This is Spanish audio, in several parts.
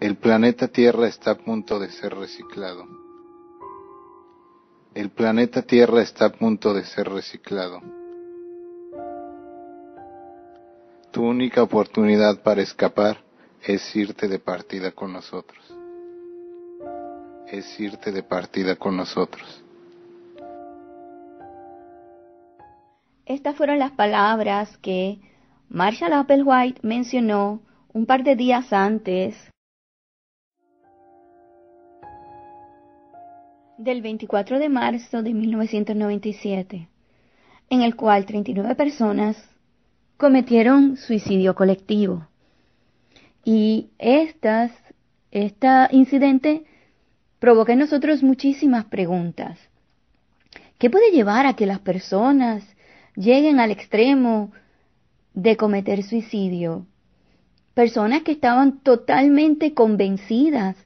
El planeta Tierra está a punto de ser reciclado. El planeta Tierra está a punto de ser reciclado. Tu única oportunidad para escapar es irte de partida con nosotros. Es irte de partida con nosotros. Estas fueron las palabras que Marshall Applewhite mencionó un par de días antes del 24 de marzo de 1997, en el cual 39 personas cometieron suicidio colectivo. Y estas, este incidente provoca en nosotros muchísimas preguntas. ¿Qué puede llevar a que las personas lleguen al extremo de cometer suicidio? Personas que estaban totalmente convencidas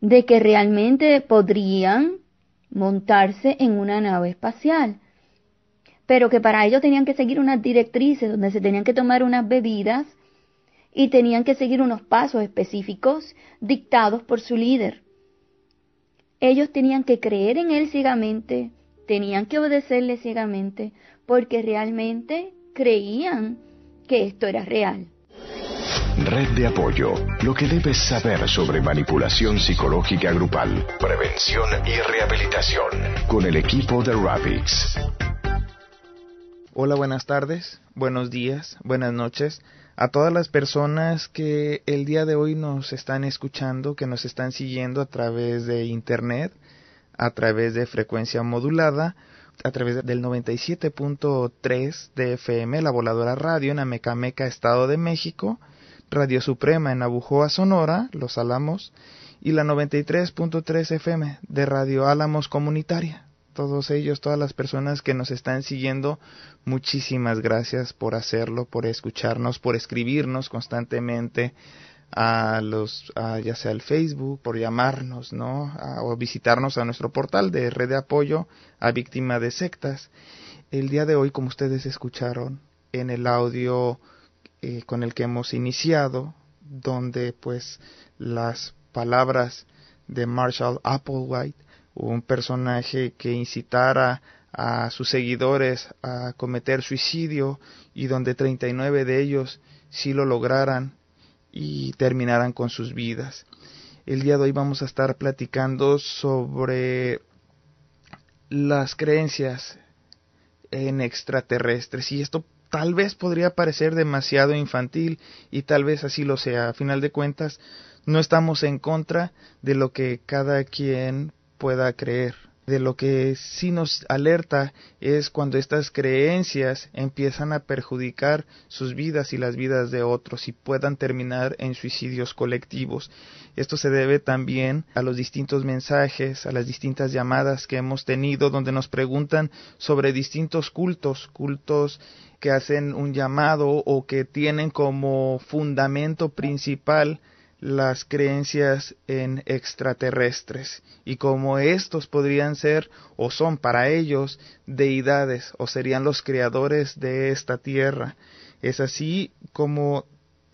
de que realmente podrían montarse en una nave espacial, pero que para ello tenían que seguir unas directrices donde se tenían que tomar unas bebidas y tenían que seguir unos pasos específicos dictados por su líder. Ellos tenían que creer en él ciegamente, tenían que obedecerle ciegamente, porque realmente creían que esto era real. Red de apoyo. Lo que debes saber sobre manipulación psicológica grupal, prevención y rehabilitación. Con el equipo de Rapix. Hola, buenas tardes, buenos días, buenas noches a todas las personas que el día de hoy nos están escuchando, que nos están siguiendo a través de internet, a través de frecuencia modulada, a través del 97.3 de FM, la voladora radio en Amecameca, Estado de México, Radio Suprema en Abujoa, Sonora, Los Álamos, y la 93.3 FM de Radio Álamos Comunitaria. Todos ellos, todas las personas que nos están siguiendo, muchísimas gracias por hacerlo, por escucharnos, por escribirnos constantemente a los, ya sea el Facebook, por llamarnos, ¿no? o visitarnos a nuestro portal de red de apoyo a víctima de sectas. El día de hoy, como ustedes escucharon en el audio eh, con el que hemos iniciado, donde pues las palabras de Marshall Applewhite, un personaje que incitara a sus seguidores a cometer suicidio y donde 39 de ellos sí lo lograran y terminaran con sus vidas. El día de hoy vamos a estar platicando sobre las creencias en extraterrestres y esto tal vez podría parecer demasiado infantil y tal vez así lo sea. A final de cuentas, no estamos en contra de lo que cada quien pueda creer. De lo que sí nos alerta es cuando estas creencias empiezan a perjudicar sus vidas y las vidas de otros y puedan terminar en suicidios colectivos. Esto se debe también a los distintos mensajes, a las distintas llamadas que hemos tenido donde nos preguntan sobre distintos cultos, cultos que hacen un llamado o que tienen como fundamento principal las creencias en extraterrestres y como estos podrían ser o son para ellos deidades o serían los creadores de esta tierra. Es así como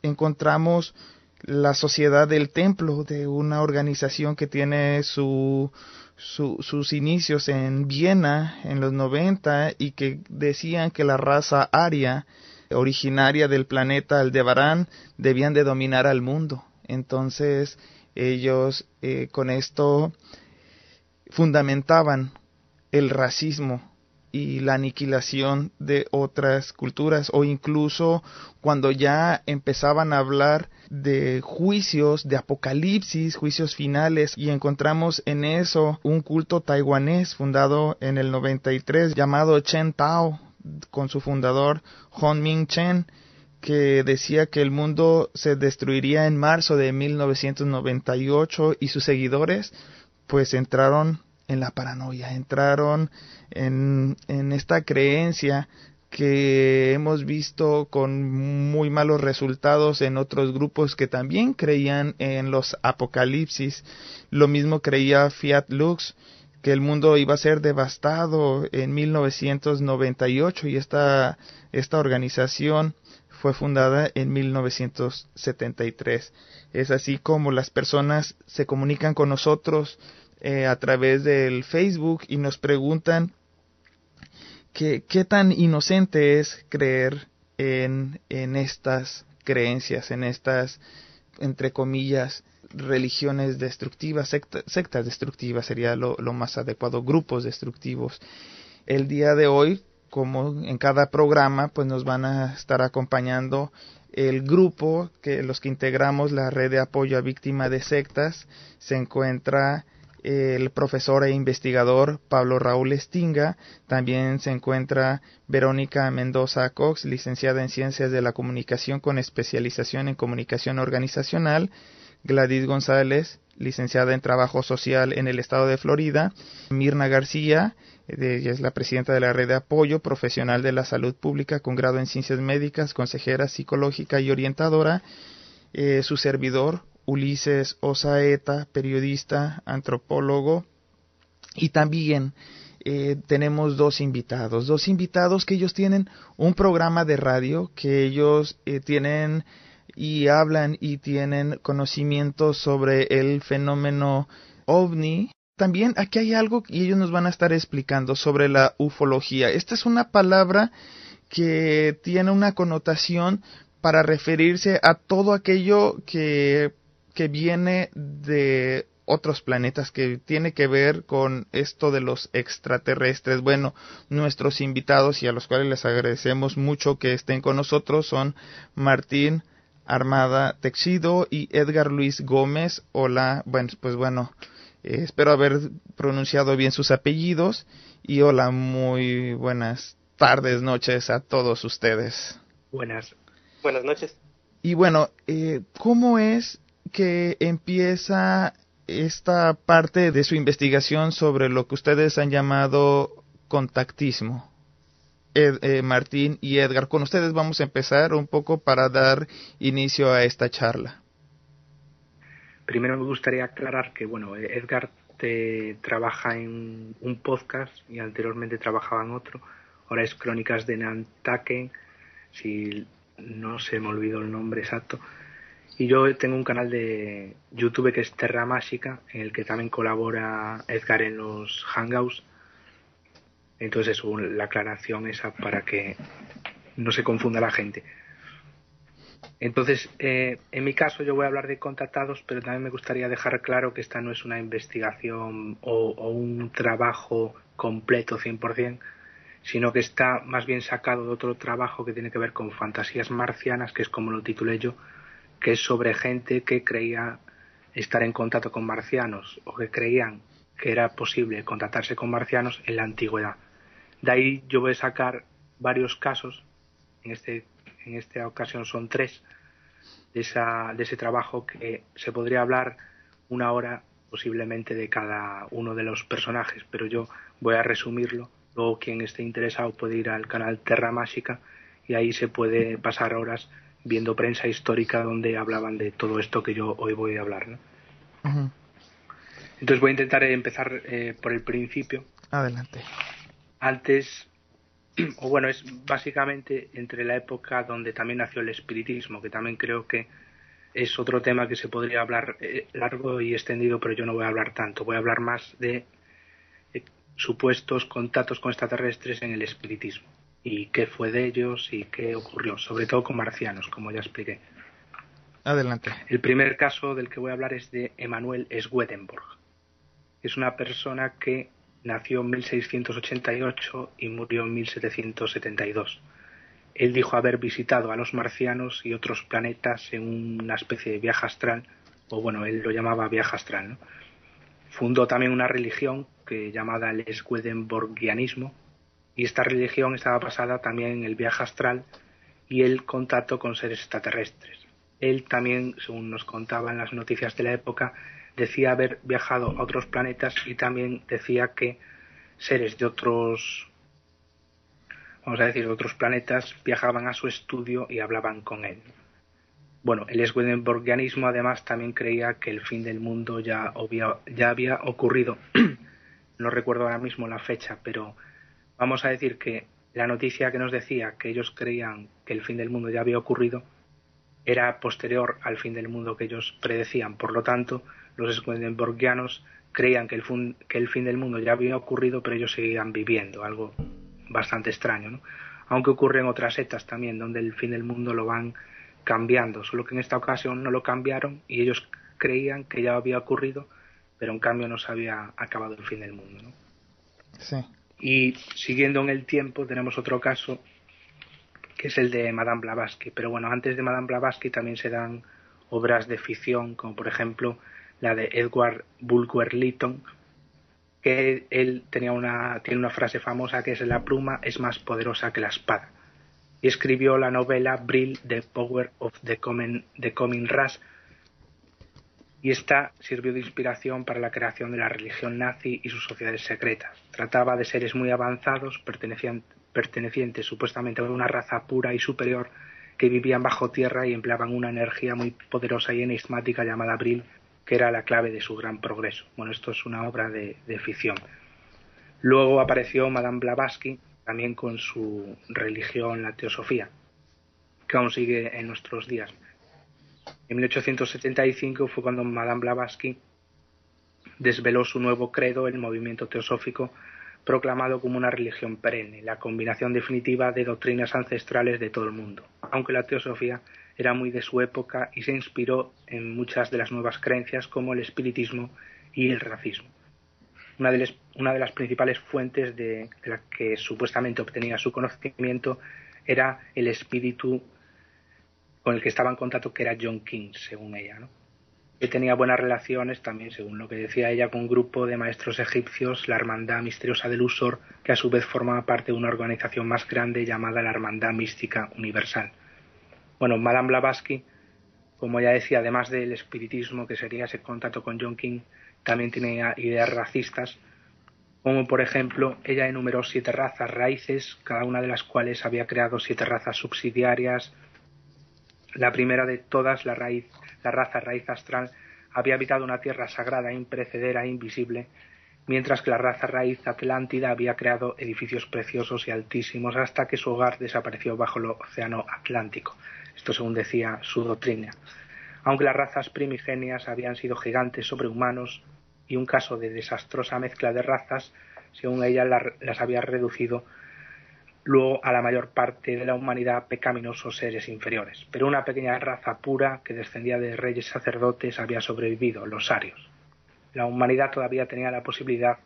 encontramos la sociedad del templo de una organización que tiene su sus inicios en Viena en los 90 y que decían que la raza aria originaria del planeta Aldebarán debían de dominar al mundo. Entonces ellos eh, con esto fundamentaban el racismo y la aniquilación de otras culturas o incluso cuando ya empezaban a hablar de juicios, de apocalipsis, juicios finales y encontramos en eso un culto taiwanés fundado en el 93 llamado Chen Tao con su fundador Hong Ming Chen que decía que el mundo se destruiría en marzo de 1998 y sus seguidores pues entraron en la paranoia, entraron en, en esta creencia que hemos visto con muy malos resultados en otros grupos que también creían en los apocalipsis. Lo mismo creía Fiat Lux, que el mundo iba a ser devastado en 1998 y esta, esta organización fue fundada en 1973. Es así como las personas se comunican con nosotros eh, a través del Facebook y nos preguntan qué tan inocente es creer en, en estas creencias, en estas, entre comillas, religiones destructivas, sectas destructivas sería lo, más adecuado, grupos destructivos. El día de hoy, como en cada programa, pues nos van a estar acompañando el grupo que los que integramos la red de apoyo a víctimas de sectas. Se encuentra el profesor e investigador Pablo Raúl Estinga, también se encuentra Verónica Mendoza Cox, licenciada en Ciencias de la Comunicación con especialización en Comunicación Organizacional, Gladys González, licenciada en Trabajo Social en el Estado de Florida, Mirna García, ella es la presidenta de la Red de Apoyo Profesional de la Salud Pública con grado en Ciencias Médicas, consejera psicológica y orientadora, eh, su servidor Ulises Osaeta, periodista, antropólogo, y también eh, tenemos dos invitados, dos invitados que ellos tienen un programa de radio, que ellos eh, tienen y hablan y tienen conocimiento sobre el fenómeno ovni. También aquí hay algo y ellos nos van a estar explicando sobre la ufología. Esta es una palabra que tiene una connotación para referirse a todo aquello que que viene de otros planetas que tiene que ver con esto de los extraterrestres. Bueno, nuestros invitados y a los cuales les agradecemos mucho que estén con nosotros son Martín Armada Texido y Edgar Luis Gómez. Hola, bueno, pues bueno, eh, espero haber pronunciado bien sus apellidos y hola, muy buenas tardes, noches a todos ustedes. Buenas, buenas noches. Y bueno, eh, ¿cómo es que empieza esta parte de su investigación sobre lo que ustedes han llamado contactismo. Eh, Martín y Edgar, con ustedes vamos a empezar un poco para dar inicio a esta charla. Primero me gustaría aclarar que, bueno, Edgar te trabaja en un podcast y anteriormente trabajaba en otro. Ahora es Crónicas de Nantaken, si no se me olvidó el nombre exacto. Y yo tengo un canal de YouTube que es Terra Mágica, en el que también colabora Edgar en los Hangouts. Entonces, es la aclaración esa para que no se confunda la gente. Entonces, eh, en mi caso yo voy a hablar de contactados, pero también me gustaría dejar claro que esta no es una investigación o, o un trabajo completo 100%, sino que está más bien sacado de otro trabajo que tiene que ver con fantasías marcianas, que es como lo titulé yo, que es sobre gente que creía estar en contacto con marcianos o que creían que era posible contactarse con marcianos en la antigüedad. De ahí yo voy a sacar varios casos, en, este, en esta ocasión son tres, de, esa, de ese trabajo que se podría hablar una hora posiblemente de cada uno de los personajes, pero yo voy a resumirlo. Luego quien esté interesado puede ir al canal Terra Mágica y ahí se puede pasar horas viendo prensa histórica donde hablaban de todo esto que yo hoy voy a hablar. ¿no? Entonces voy a intentar empezar eh, por el principio. Adelante. Antes, o bueno, es básicamente entre la época donde también nació el espiritismo, que también creo que es otro tema que se podría hablar eh, largo y extendido, pero yo no voy a hablar tanto. Voy a hablar más de eh, supuestos contactos con extraterrestres en el espiritismo y qué fue de ellos y qué ocurrió, sobre todo con marcianos, como ya expliqué. Adelante. El primer caso del que voy a hablar es de Emanuel Swedenborg. Es una persona que nació en 1688 y murió en 1772. Él dijo haber visitado a los marcianos y otros planetas en una especie de viaje astral, o bueno, él lo llamaba viaje astral. Fundó también una religión que llamada el Swedenborgianismo, y esta religión estaba basada también en el viaje astral y el contacto con seres extraterrestres. Él también, según nos contaban las noticias de la época, decía haber viajado a otros planetas y también decía que seres de otros vamos a decir de otros planetas viajaban a su estudio y hablaban con él. Bueno, el Swedenborgianismo además también creía que el fin del mundo ya, ya había ocurrido. no recuerdo ahora mismo la fecha, pero vamos a decir que la noticia que nos decía que ellos creían que el fin del mundo ya había ocurrido era posterior al fin del mundo que ellos predecían. Por lo tanto, los Swedenborgianos creían que el, que el fin del mundo ya había ocurrido, pero ellos seguían viviendo, algo bastante extraño, ¿no? Aunque ocurre en otras setas también, donde el fin del mundo lo van cambiando, solo que en esta ocasión no lo cambiaron y ellos creían que ya había ocurrido, pero en cambio no se había acabado el fin del mundo, ¿no? Sí. Y siguiendo en el tiempo tenemos otro caso que es el de Madame Blavatsky. Pero bueno, antes de Madame Blavatsky también se dan obras de ficción, como por ejemplo la de Edward Bulwer Lytton, que él tenía una, tiene una frase famosa que es la pluma es más poderosa que la espada. Y escribió la novela Brill, The Power of the Coming, the Coming Rush, y esta sirvió de inspiración para la creación de la religión nazi y sus sociedades secretas. Trataba de seres muy avanzados, pertenecientes supuestamente a una raza pura y superior, que vivían bajo tierra y empleaban una energía muy poderosa y enigmática llamada Brill, que era la clave de su gran progreso. Bueno, esto es una obra de, ficción. Luego apareció Madame Blavatsky, también con su religión, la teosofía, que aún sigue en nuestros días. En 1875 fue cuando Madame Blavatsky desveló su nuevo credo, el movimiento teosófico, proclamado como una religión perenne, la combinación definitiva de doctrinas ancestrales de todo el mundo, aunque la teosofía era muy de su época y se inspiró en muchas de las nuevas creencias como el espiritismo y el racismo. Una de, las principales fuentes de, de la que supuestamente obtenía su conocimiento era el espíritu con el que estaba en contacto, que era John King, según ella. ¿no? Que tenía buenas relaciones también, según lo que decía ella, con un grupo de maestros egipcios, la Hermandad Misteriosa del Usor, que a su vez formaba parte de una organización más grande llamada la Hermandad Mística Universal. Bueno, Madame Blavatsky, como ya decía, además del espiritismo, que sería ese contacto con John King, también tenía ideas racistas, como por ejemplo ella enumeró siete razas raíces, cada una de las cuales había creado siete razas subsidiarias, la primera de todas, la, raíz, la raza raíz astral, había habitado una tierra sagrada, imprecedera e invisible, mientras que la raza raíz atlántida había creado edificios preciosos y altísimos hasta que su hogar desapareció bajo el océano Atlántico. Esto según decía su doctrina. Aunque las razas primigenias habían sido gigantes sobrehumanos y un caso de desastrosa mezcla de razas, según ella las había reducido luego a la mayor parte de la humanidad pecaminosos seres inferiores. Pero una pequeña raza pura que descendía de reyes sacerdotes había sobrevivido, los arios. La humanidad todavía tenía la posibilidad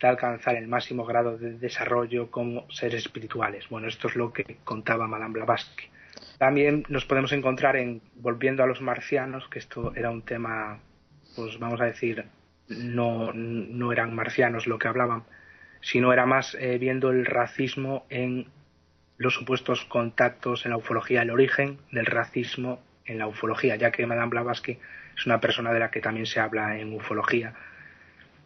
de alcanzar el máximo grado de desarrollo como seres espirituales. Bueno, esto es lo que contaba Madame Blavatsky. También nos podemos encontrar en, volviendo a los marcianos, que esto era un tema, pues vamos a decir, no, no eran marcianos lo que hablaban, sino era más eh, viendo el racismo en los supuestos contactos en la ufología, el origen del racismo en la ufología, ya que Madame Blavatsky es una persona de la que también se habla en ufología.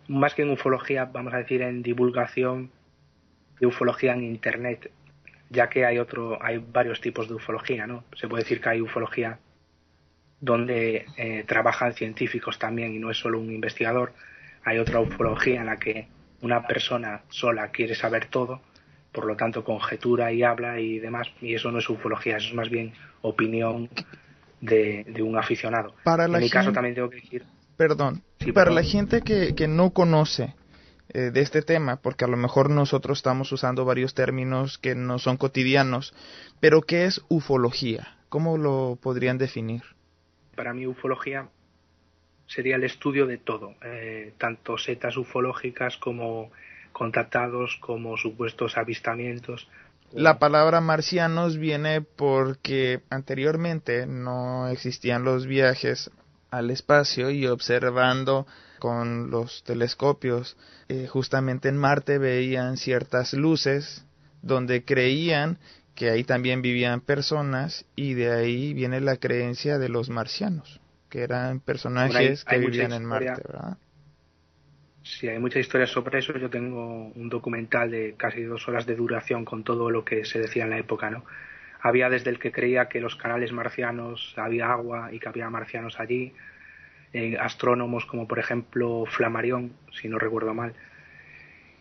Más que en ufología, vamos a decir en divulgación de ufología en Internet, ya que hay, otro, hay varios tipos de ufología, ¿no? Se puede decir que hay ufología donde eh, trabajan científicos también y no es solo un investigador. Hay otra ufología en la que una persona sola quiere saber todo, por lo tanto conjetura y habla y demás, y eso no es ufología, eso es más bien opinión de, un aficionado. Para en mi caso también tengo que decir... Perdón, para la gente que, que no conoce eh, de este tema, porque a lo mejor nosotros estamos usando varios términos que no son cotidianos, pero ¿qué es ufología? ¿Cómo lo podrían definir? Para mí ufología sería el estudio de todo, eh, tanto setas ufológicas como contactados, como supuestos avistamientos. La palabra marcianos viene porque anteriormente no existían los viajes al espacio y observando con los telescopios eh, justamente en Marte veían ciertas luces donde creían que ahí también vivían personas y de ahí viene la creencia de los marcianos que eran personajes que vivían en Marte, ¿verdad? Sí, hay muchas historias sobre eso. Yo tengo un documental de casi dos horas de duración con todo lo que se decía en la época, ¿no? Había desde el que creía que los canales marcianos había agua y que había marcianos allí, eh, astrónomos como por ejemplo Flammarion, si no recuerdo mal,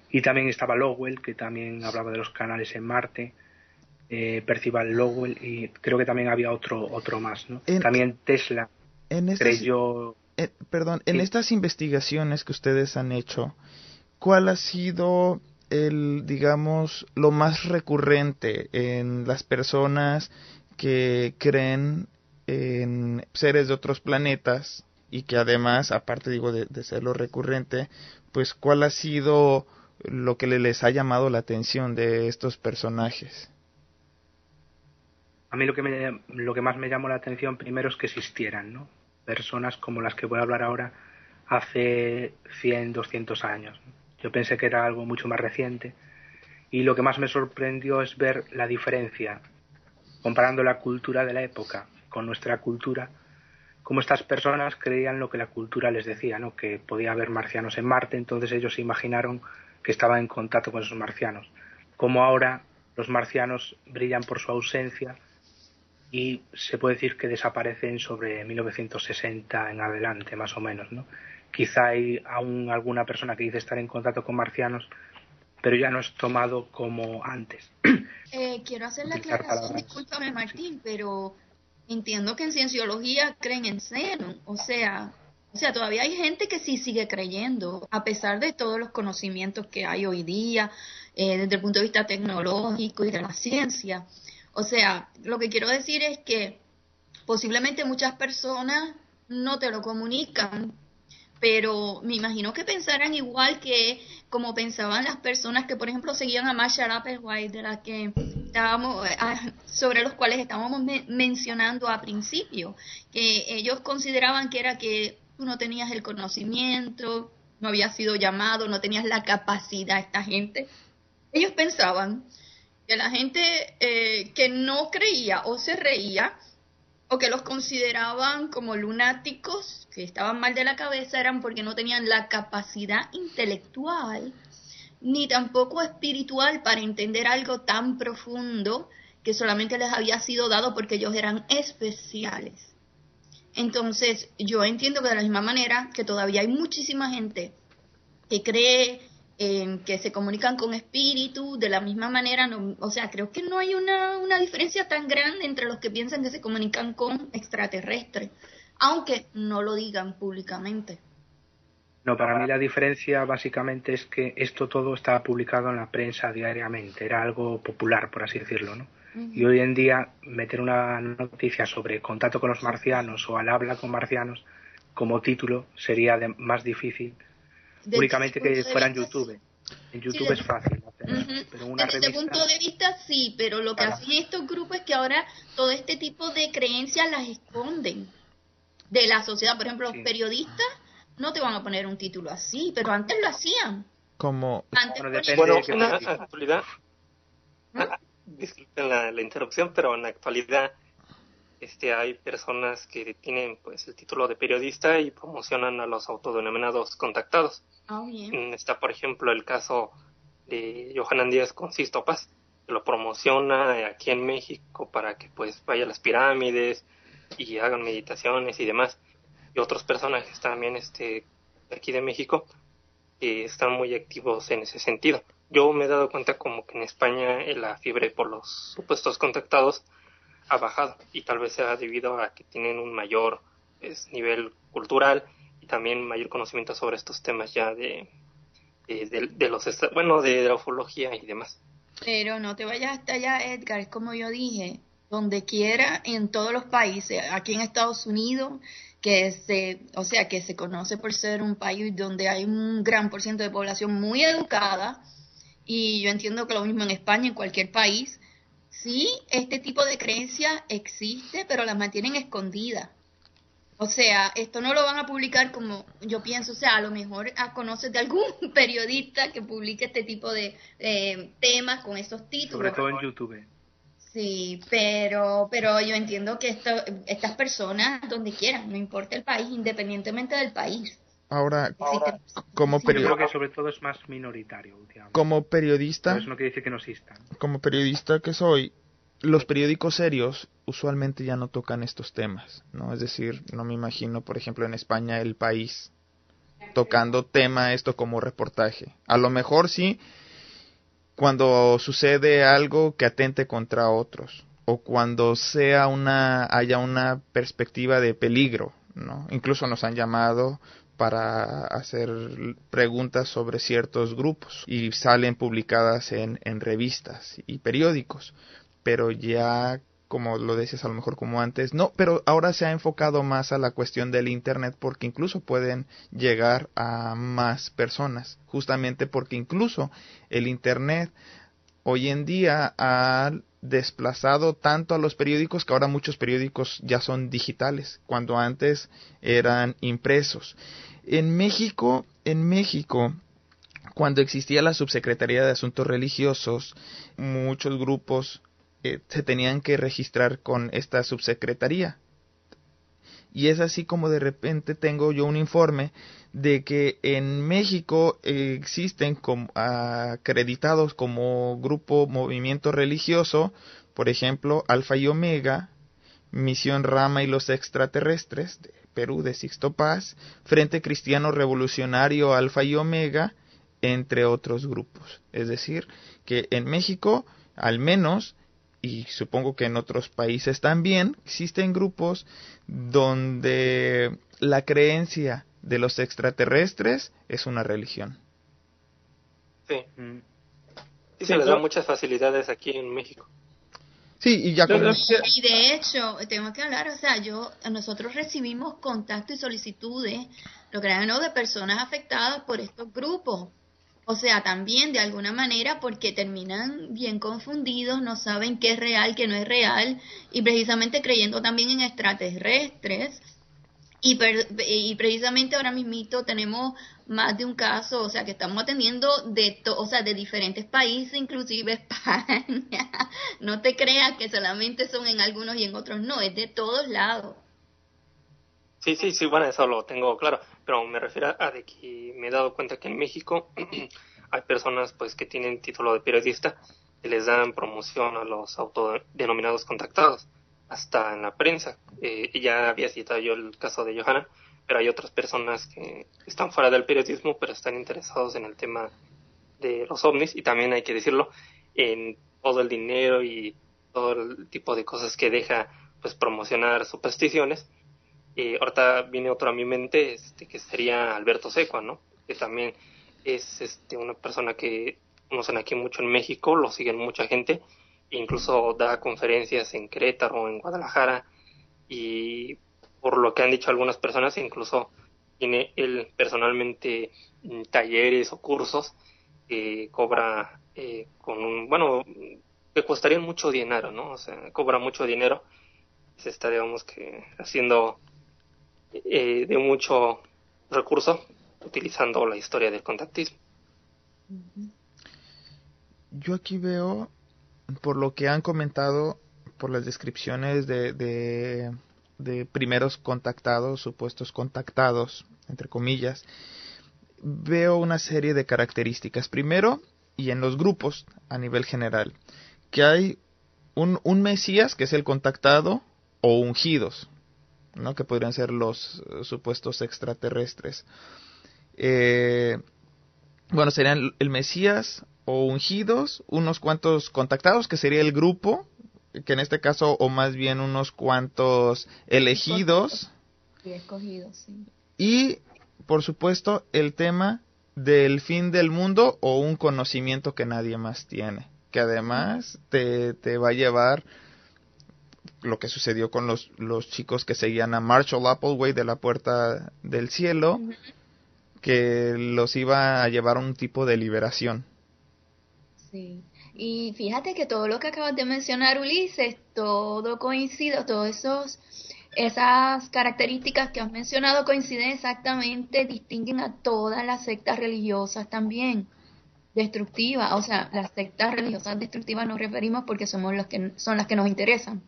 Y también estaba Lowell, que también hablaba de los canales en Marte, eh, Percival Lowell, y creo que también había otro, otro más, ¿no? también Tesla en creyó... perdón, en estas investigaciones que ustedes han hecho, ¿cuál ha sido el, digamos, lo más recurrente en las personas que creen en seres de otros planetas y que además, aparte digo de, ser lo recurrente, pues cuál ha sido lo que les ha llamado la atención de estos personajes. A mí lo que, me, lo que más me llamó la atención primero es que existieran, ¿no? Personas como las que voy a hablar ahora hace 100, 200 años. Yo pensé que era algo mucho más reciente y lo que más me sorprendió es ver la diferencia comparando la cultura de la época con nuestra cultura, como estas personas creían lo que la cultura les decía, ¿no? que podía haber marcianos en Marte, entonces ellos se imaginaron que estaban en contacto con esos marcianos. Como ahora los marcianos brillan por su ausencia y se puede decir que desaparecen sobre 1960 en adelante, más o menos. ¿no? Quizá hay aún alguna persona que dice estar en contacto con marcianos, pero ya no es tomado como antes. Eh, quiero hacer la aclaración, discúlpame Martín, pero entiendo que en cienciología creen en seno, o sea, o sea, todavía hay gente que sí sigue creyendo, a pesar de todos los conocimientos que hay hoy día, eh, desde el punto de vista tecnológico y de la ciencia. O sea, lo que quiero decir es que posiblemente muchas personas no te lo comunican pero me imagino que pensarán igual que como pensaban las personas que, por ejemplo, seguían a Marsha White, de la que estábamos, ah, sobre los cuales estábamos mencionando a principio, que ellos consideraban que era que tú no tenías el conocimiento, no habías sido llamado, no tenías la capacidad, esta gente. Ellos pensaban que la gente eh, que no creía o se reía, o que los consideraban como lunáticos, que estaban mal de la cabeza, eran porque no tenían la capacidad intelectual ni tampoco espiritual para entender algo tan profundo que solamente les había sido dado porque ellos eran especiales. Entonces, yo entiendo que de la misma manera que todavía hay muchísima gente que cree que se comunican con espíritu de la misma manera, no, o sea, creo que no hay una, una diferencia tan grande entre los que piensan que se comunican con extraterrestres, aunque no lo digan públicamente. No, para mí la diferencia básicamente es que esto todo estaba publicado en la prensa diariamente, era algo popular, por así decirlo, ¿no? Y hoy en día meter una noticia sobre contacto con los marcianos o al habla con marcianos como título sería más difícil únicamente que fuera en YouTube. En YouTube es fácil Desde ese punto de vista sí, pero lo que hacen estos grupos es que ahora todo este tipo de creencias las esconden de la sociedad. Por ejemplo, los periodistas no te van a poner un título así, pero antes lo hacían. Como... Antes bueno, en la actualidad... Ah, disculpen la, la interrupción, pero en la actualidad este, hay personas que tienen pues el título de periodista y promocionan a los autodenominados contactados. Ah, mm, está, por ejemplo, el caso de Johanan Díaz con Sisto Paz, que lo promociona aquí en México para que pues vaya a las pirámides y hagan meditaciones y demás. Y otros personajes también este, aquí de México que están muy activos en ese sentido. Yo me he dado cuenta como que en España la fiebre por los supuestos contactados ha bajado y tal vez sea debido a que tienen un mayor nivel cultural y también mayor conocimiento sobre estos temas ya de, de, los bueno de, ufología y demás. Pero no te vayas hasta allá Edgar es como yo dije donde quiera en todos los países aquí en Estados Unidos que se o sea que se conoce por ser un país donde hay un gran por de población muy educada y yo entiendo que lo mismo en España en cualquier país sí, este tipo de creencia existe, pero las mantienen escondidas. O sea, esto no lo van a publicar como yo pienso, o sea, a lo mejor conoces de algún periodista que publique este tipo de temas con esos títulos. Sobre todo en YouTube. Sí, pero, pero yo entiendo que esto, estas personas, donde quieran, no importa el país, independientemente del país. Ahora, como periodista. creo que sobre todo es más minoritario Como periodista. eso no quiere decir que no existan. Como periodista que soy, los periódicos serios usualmente ya no tocan estos temas, ¿no? Es decir, no me imagino, por ejemplo, en España El País tocando tema esto como reportaje. A lo mejor sí cuando sucede algo que atente contra otros o cuando sea una haya una perspectiva de peligro, ¿no? Incluso nos han llamado para hacer preguntas sobre ciertos grupos y salen publicadas en, en revistas y periódicos, pero ya como lo decías a lo mejor como antes, no, pero ahora se ha enfocado más a la cuestión del Internet porque incluso pueden llegar a más personas, justamente porque incluso el Internet hoy en día ha desplazado tanto a los periódicos que ahora muchos periódicos ya son digitales, cuando antes eran impresos. En México, en México, cuando existía la Subsecretaría de Asuntos Religiosos, muchos grupos eh, se tenían que registrar con esta subsecretaría. Y es así como de repente tengo yo un informe de que en México existen como, acreditados como grupo movimiento religioso, por ejemplo, Alfa y Omega, Misión Rama y los extraterrestres Perú de Sixto Paz, Frente Cristiano Revolucionario Alfa y Omega, entre otros grupos. Es decir, que en México, al menos, y supongo que en otros países también, existen grupos donde la creencia de los extraterrestres es una religión. Sí. Mm. Y se les da muchas facilidades aquí en México. Sí, y ya con... Y de hecho, tengo que hablar, o sea, yo, nosotros recibimos contacto y solicitudes, lo que no, de personas afectadas por estos grupos. O sea, también de alguna manera porque terminan bien confundidos, no saben qué es real, qué no es real, y precisamente creyendo también en extraterrestres. Y, y precisamente ahora mismito tenemos más de un caso, o sea, que estamos atendiendo de, o sea, de diferentes países, inclusive España. No te creas que solamente son en algunos y en otros, no, es de todos lados. Sí, sí, sí, bueno, eso lo tengo claro, pero me refiero a de que me he dado cuenta que en México hay personas pues que tienen título de periodista y les dan promoción a los autodenominados contactados, hasta en la prensa. Eh, ya había citado yo el caso de Johanna, pero hay otras personas que están fuera del periodismo, pero están interesados en el tema de los ovnis y también hay que decirlo, en todo el dinero y todo el tipo de cosas que deja pues promocionar supersticiones y ahorita viene otro a mi mente, este, que sería Alberto Secua. Que también es este, una persona que conocen aquí mucho en México, lo siguen mucha gente, incluso da conferencias en Querétaro, en Guadalajara, y por lo que han dicho algunas personas, incluso tiene él personalmente mm, talleres o cursos que cobra eh, con un, bueno, que costarían mucho dinero, ¿no? O sea, cobra mucho dinero, se está, digamos que, haciendo eh, de mucho recurso utilizando la historia del contactismo. Yo aquí veo, por lo que han comentado, por las descripciones de, de, primeros contactados, supuestos contactados, entre comillas, veo una serie de características. Primero, y en los grupos a nivel general, que hay un, un Mesías, que es el contactado, o ungidos, ¿no? que podrían ser los supuestos extraterrestres. Eh, bueno, serían el Mesías o ungidos, unos cuantos contactados, que sería el grupo, que en este caso, o más bien unos cuantos elegidos. Y escogidos, sí. Y, por supuesto, el tema del fin del mundo o un conocimiento que nadie más tiene, que además te, te va a llevar lo que sucedió con los, los chicos que seguían a Marshall Appleway de la Puerta del Cielo, que los iba a llevar a un tipo de liberación. Sí, y fíjate que todo lo que acabas de mencionar, Ulises, todo coincide, todos esos esas características que has mencionado coinciden exactamente, distinguen a todas las sectas religiosas también destructivas, o sea, las sectas religiosas destructivas nos referimos porque somos los que son las que nos interesan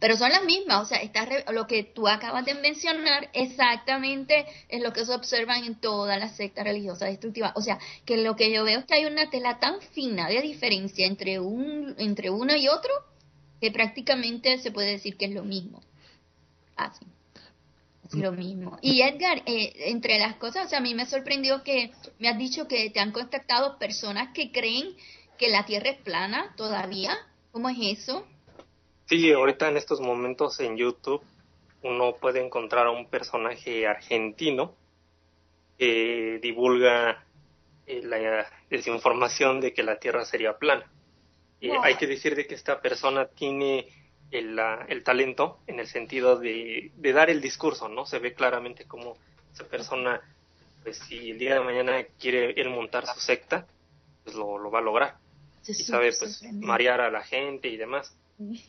pero son las mismas, o sea, está lo que tú acabas de mencionar exactamente es lo que se observa en todas las sectas religiosas destructivas. O sea, que lo que yo veo es que hay una tela tan fina de diferencia entre, un, entre uno y otro que prácticamente se puede decir que es lo mismo. Así. lo mismo. Y Edgar, eh, entre las cosas, o sea, a mí me sorprendió que me has dicho que te han contactado personas que creen que la Tierra es plana todavía. ¿Cómo es eso? Sí, ahorita en estos momentos en YouTube uno puede encontrar a un personaje argentino que divulga eh, la desinformación de que la Tierra sería plana. Eh, hay que decir de que esta persona tiene el, el talento en el sentido de, de, dar el discurso, ¿no? Se ve claramente cómo esa persona, pues si el día de mañana quiere él montar su secta, pues lo, lo va a lograr. y sabe, pues, marear a la gente y demás.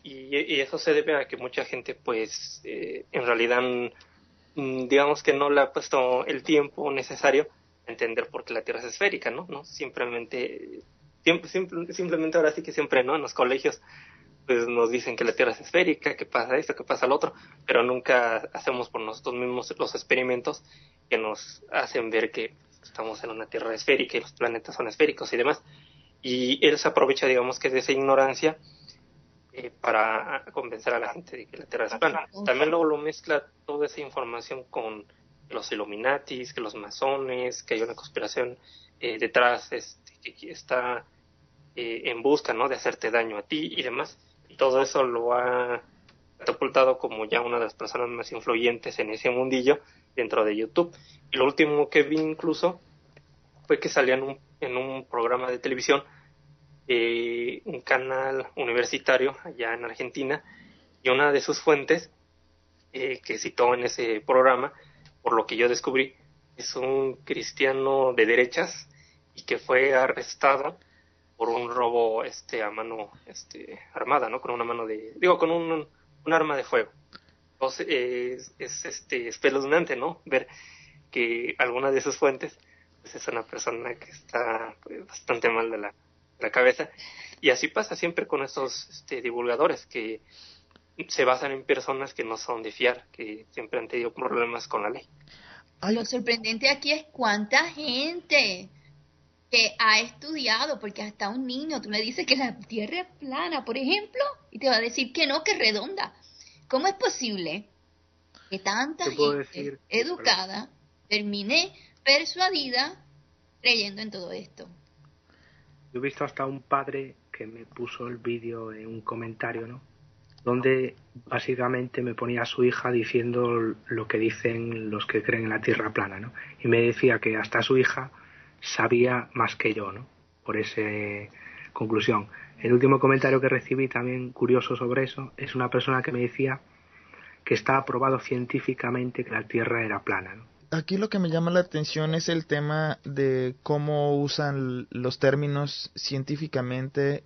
Y, eso se debe a que mucha gente, pues, eh, en realidad, mm, digamos que no le ha puesto el tiempo necesario a entender por qué la Tierra es esférica, ¿no? ¿No? Simplemente, simplemente ahora sí que siempre, ¿no? En los colegios pues nos dicen que la Tierra es esférica, que pasa esto, que pasa lo otro, pero nunca hacemos por nosotros mismos los experimentos que nos hacen ver que estamos en una Tierra esférica y los planetas son esféricos y demás. Y él se aprovecha, digamos, que de esa ignorancia eh, para convencer a la gente de que la Tierra es plana. También luego lo mezcla toda esa información con los Illuminatis, que los masones, que hay una conspiración eh, detrás este, que está eh, en busca ¿no? de hacerte daño a ti y demás todo eso lo ha catapultado como ya una de las personas más influyentes en ese mundillo dentro de YouTube. Y lo último que vi incluso fue que salía en un, en un programa de televisión, eh, un canal universitario allá en Argentina, y una de sus fuentes eh, que citó en ese programa, por lo que yo descubrí, es un cristiano de derechas y que fue arrestado por un robo este a mano este armada no con una mano de digo con un, un arma de fuego. Entonces es, es, este espeluznante no ver que alguna de sus fuentes pues es una persona que está pues, bastante mal de la, la cabeza y así pasa siempre con estos este, divulgadores que se basan en personas que no son de fiar que siempre han tenido problemas con la ley lo sorprendente aquí es cuánta gente que ha estudiado, porque hasta un niño tú le dices que la Tierra es plana, por ejemplo, y te va a decir que no, que es redonda. ¿Cómo es posible que tanta gente educada termine persuadida creyendo en todo esto? Yo he visto hasta un padre que me puso el vídeo en un comentario, ¿no? Donde básicamente me ponía a su hija diciendo lo que dicen los que creen en la Tierra plana, ¿no? Y me decía que hasta su hija sabía más que yo, ¿no? Por esa conclusión. El último comentario que recibí también curioso sobre eso es una persona que me decía que está probado científicamente que la Tierra era plana. ¿no? Aquí lo que me llama la atención es el tema de cómo usan los términos científicamente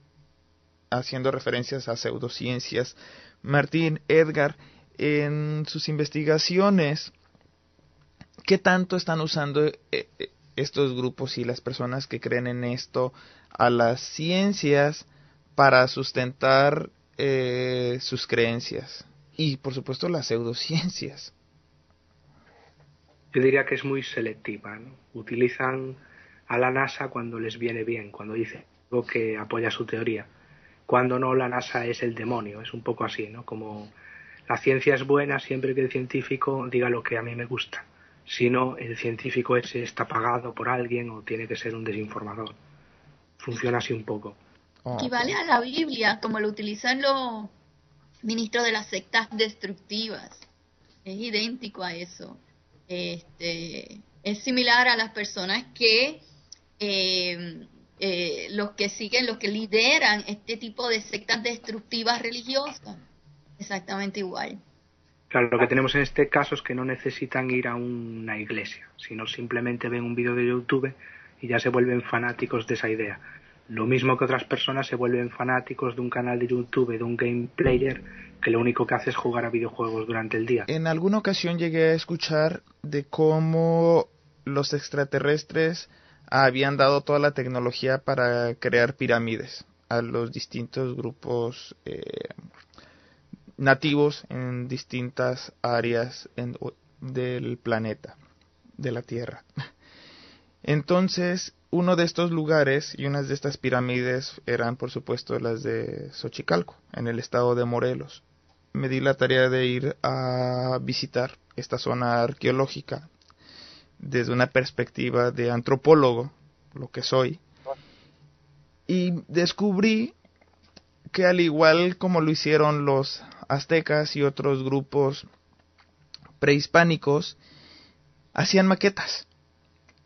haciendo referencias a pseudociencias. Martín, Edgar, en sus investigaciones, ¿qué tanto están usando eh, eh, estos grupos y las personas que creen en esto a las ciencias para sustentar eh, sus creencias y por supuesto las pseudociencias. Yo diría que es muy selectiva. ¿no? Utilizan a la NASA cuando les viene bien, cuando dice algo que apoya su teoría. Cuando no, la NASA es el demonio. Es un poco así, ¿no? Como la ciencia es buena siempre que el científico diga lo que a mí me gusta si no, el científico ese está pagado por alguien o tiene que ser un desinformador. Funciona así un poco. Oh. Equivale a la Biblia, como lo utilizan los ministros de las sectas destructivas. Es idéntico a eso. Este, es similar a las personas que eh, eh, los que siguen, los que lideran este tipo de sectas destructivas religiosas. Exactamente igual. Claro, lo que tenemos en este caso es que no necesitan ir a una iglesia, sino simplemente ven un vídeo de YouTube y ya se vuelven fanáticos de esa idea. Lo mismo que otras personas se vuelven fanáticos de un canal de YouTube, de un game player, que lo único que hace es jugar a videojuegos durante el día. En alguna ocasión llegué a escuchar de cómo los extraterrestres habían dado toda la tecnología para crear pirámides a los distintos grupos eh, nativos en distintas áreas del planeta, de la Tierra. Entonces, uno de estos lugares y unas de estas pirámides eran, por supuesto, las de Xochicalco, en el estado de Morelos. me di la tarea de ir a visitar esta zona arqueológica desde una perspectiva de antropólogo, lo que soy, y descubrí que al igual como lo hicieron los aztecas y otros grupos prehispánicos, hacían maquetas.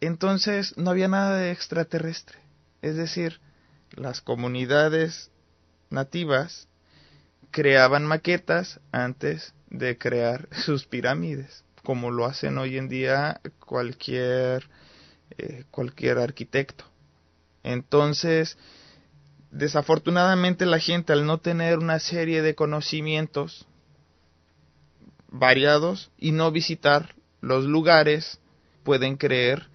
Entonces no había nada de extraterrestre. Es decir, las comunidades nativas creaban maquetas antes de crear sus pirámides, como lo hacen hoy en día cualquier, eh, cualquier arquitecto. Entonces, desafortunadamente la gente al no tener una serie de conocimientos variados y no visitar los lugares, pueden creer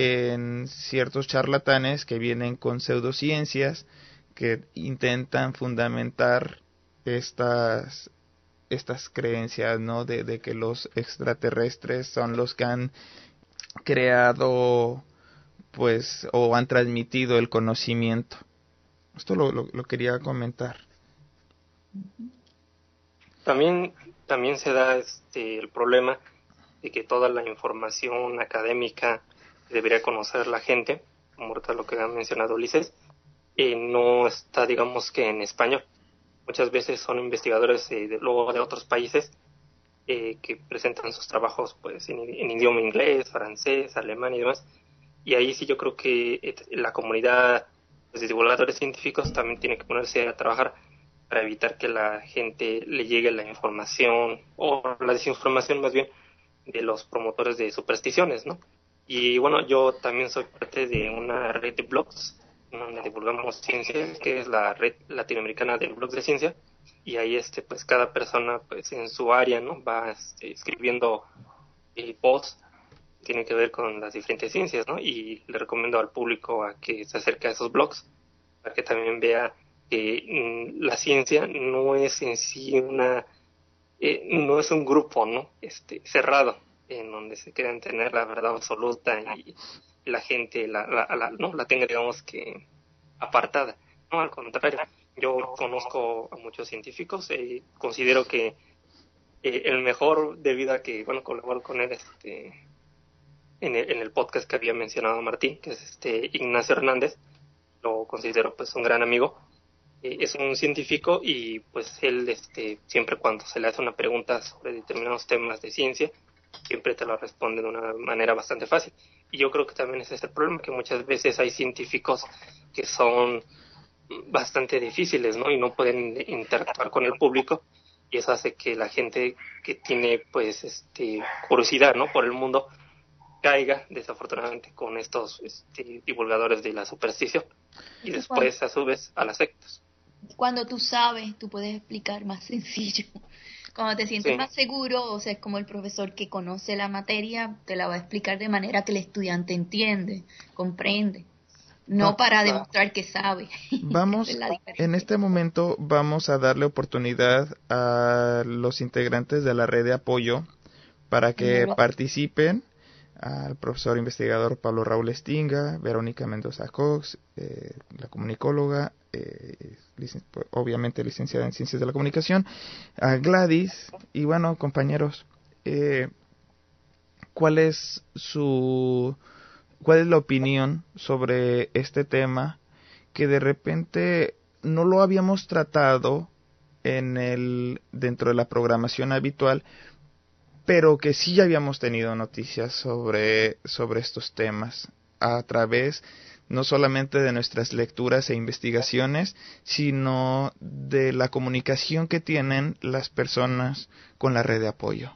en ciertos charlatanes que vienen con pseudociencias que intentan fundamentar estas estas creencias no de, de que los extraterrestres son los que han creado pues o han transmitido el conocimiento. Esto lo, lo, quería comentar. También también se da este el problema de que toda la información académica debería conocer la gente, como ahorita lo que ha mencionado Ulises, eh, no está, digamos que en español. Muchas veces son investigadores de, luego de otros países eh, que presentan sus trabajos pues en, idioma inglés, francés, alemán y demás. Y ahí sí yo creo que eh, la comunidad de divulgadores científicos también tiene que ponerse a trabajar para evitar que la gente le llegue la información o la desinformación más bien de los promotores de supersticiones, ¿no? Y bueno, yo también soy parte de una red de blogs donde divulgamos ciencia, que es la red latinoamericana de blogs de ciencia, y ahí este pues cada persona pues en su área, ¿no? va este, escribiendo eh, posts que tienen que ver con las diferentes ciencias, ¿no? Y le recomiendo al público a que se acerque a esos blogs para que también vea que mm, la ciencia no es en sí una eh, no es un grupo, ¿no? Este cerrado, en donde se quieren tener la verdad absoluta y la gente la, la, no la tenga digamos que apartada. No al contrario yo conozco a muchos científicos y considero que eh, el mejor debido a que bueno colaboro con él este en el, en el podcast que había mencionado Martín que es este Ignacio Hernández lo considero pues un gran amigo. Eh, es un científico y pues él este siempre cuando se le hace una pregunta sobre determinados temas de ciencia siempre te lo responde de una manera bastante fácil. Y yo creo que también ese es el problema, que muchas veces hay científicos que son bastante difíciles, ¿no? Y no pueden interactuar con el público y eso hace que la gente que tiene, pues, este, curiosidad, ¿no? Por el mundo caiga desafortunadamente con estos este, divulgadores de la superstición y después a su vez a las sectas. Cuando tú sabes, tú puedes explicar más sencillo. Cuando te sientes más seguro, o sea, es como el profesor que conoce la materia, te la va a explicar de manera que el estudiante entiende, comprende. No para demostrar que sabe. Vamos, en este momento vamos a darle oportunidad a los integrantes de la red de apoyo para que participen al profesor investigador Pablo Raúl Estinga, Verónica Mendoza Cox, eh, la comunicóloga, eh, obviamente licenciada en Ciencias de la Comunicación, a Gladys. Y bueno, compañeros, eh, ¿cuál es su cuál es la opinión sobre este tema que de repente no lo habíamos tratado en el dentro de la programación habitual, pero que sí ya habíamos tenido noticias sobre sobre estos temas a través no solamente de nuestras lecturas e investigaciones, sino de la comunicación que tienen las personas con la red de apoyo.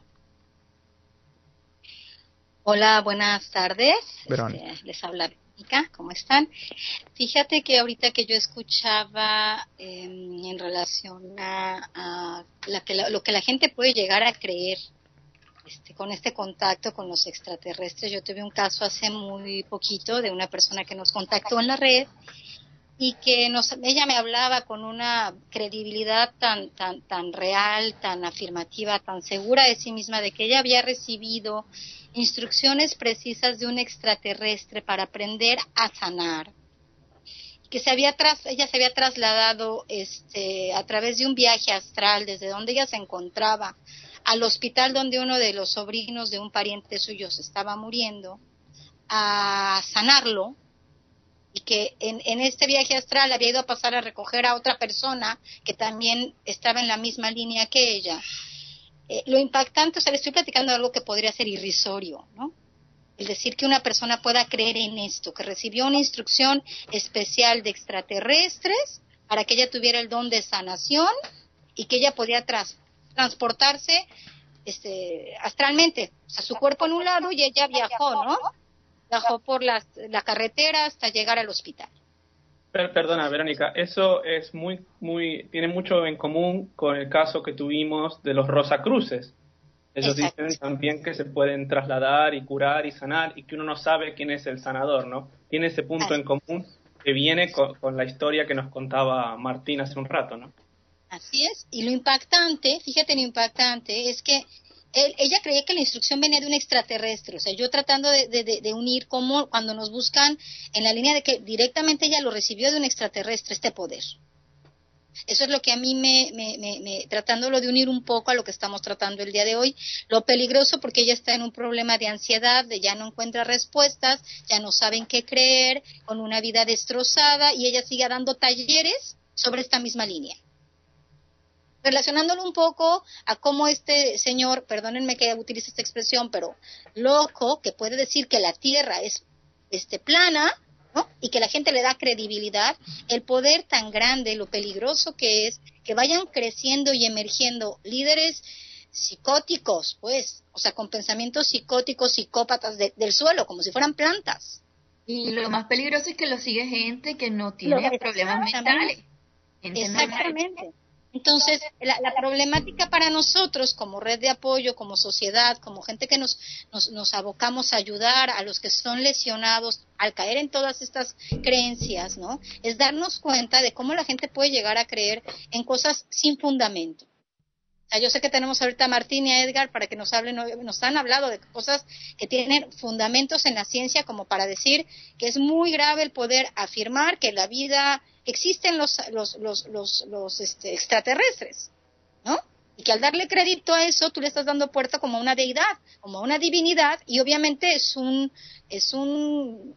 Hola, buenas tardes. Este, les habla Verónica, ¿cómo están? Fíjate que ahorita que yo escuchaba em, en relación a, lo que la gente puede llegar a creer este, con este contacto con los extraterrestres. Yo tuve un caso hace muy poquito de una persona que nos contactó en la red y que nos, ella me hablaba con una credibilidad tan, tan, tan real, tan afirmativa, tan segura de sí misma de que ella había recibido instrucciones precisas de un extraterrestre para aprender a sanar que se había tras, ella se había trasladado este, a través de un viaje astral desde donde ella se encontraba al hospital donde uno de los sobrinos de un pariente suyo se estaba muriendo a sanarlo y que en, este viaje astral había ido a pasar a recoger a otra persona que también estaba en la misma línea que ella. Eh, lo impactante, o sea, le estoy platicando algo que podría ser irrisorio, ¿no? El decir que una persona pueda creer en esto, que recibió una instrucción especial de extraterrestres para que ella tuviera el don de sanación y que ella podía transportarse este, astralmente, o sea, su cuerpo en un lado y ella viajó, ¿no? Viajó por la carretera hasta llegar al hospital. Perdona, Verónica, eso es muy, muy, tiene mucho en común con el caso que tuvimos de los Rosacruces. Ellos dicen también que se pueden trasladar y curar y sanar y que uno no sabe quién es el sanador, ¿no? Tiene ese punto en común que viene con, la historia que nos contaba Martín hace un rato, ¿no? Así es. Y lo impactante, fíjate lo impactante, es que ella creía que la instrucción venía de un extraterrestre. O sea, yo tratando de, unir como cuando nos buscan en la línea de que directamente ella lo recibió de un extraterrestre, este poder. Eso es lo que a mí me, me, me, tratándolo de unir un poco a lo que estamos tratando el día de hoy. Lo peligroso porque ella está en un problema de ansiedad, de ya no encuentra respuestas, ya no saben qué creer, con una vida destrozada y ella sigue dando talleres sobre esta misma línea relacionándolo un poco a cómo este señor, perdónenme que utilice esta expresión, pero loco, que puede decir que la Tierra es este plana, ¿no? Y que la gente le da credibilidad, el poder tan grande, lo peligroso que es que vayan creciendo y emergiendo líderes psicóticos, pues, o sea, con pensamientos psicóticos, psicópatas del suelo, como si fueran plantas. Y lo más peligroso es que lo sigue gente que no tiene problemas mentales. Exactamente. Entonces, la, problemática para nosotros como red de apoyo, como sociedad, como gente que nos, nos, abocamos a ayudar a los que son lesionados al caer en todas estas creencias, ¿no? Es darnos cuenta de cómo la gente puede llegar a creer en cosas sin fundamento. Yo sé que tenemos ahorita a Martín y a Edgar para que nos hablen, nos han hablado de cosas que tienen fundamentos en la ciencia como para decir que es muy grave el poder afirmar que la vida existen los, los, los, los, los este, extraterrestres, ¿no? Y que al darle crédito a eso, tú le estás dando puerta como a una deidad, como a una divinidad, y obviamente es un, es un,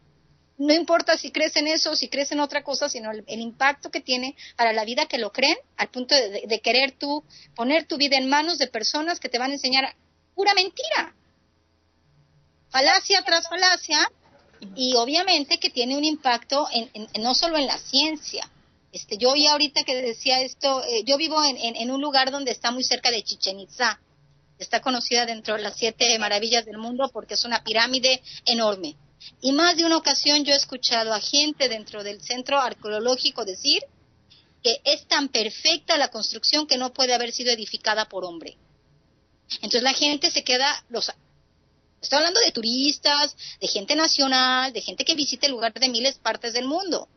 no importa si crees en eso, si crees en otra cosa, sino el, impacto que tiene para la vida que lo creen, al punto de, de, querer tú poner tu vida en manos de personas que te van a enseñar pura mentira. Falacia tras falacia, y obviamente que tiene un impacto en, no solo en la ciencia. Este, yo oí ahorita que decía esto, eh, yo vivo en, un lugar donde está muy cerca de Chichen Itza, está conocida dentro de las siete maravillas del mundo porque es una pirámide enorme. Y más de una ocasión yo he escuchado a gente dentro del centro arqueológico decir que es tan perfecta la construcción que no puede haber sido edificada por hombre. Entonces la gente se queda, los Estoy hablando de turistas, de gente nacional, de gente que visita el lugar de miles partes del mundo.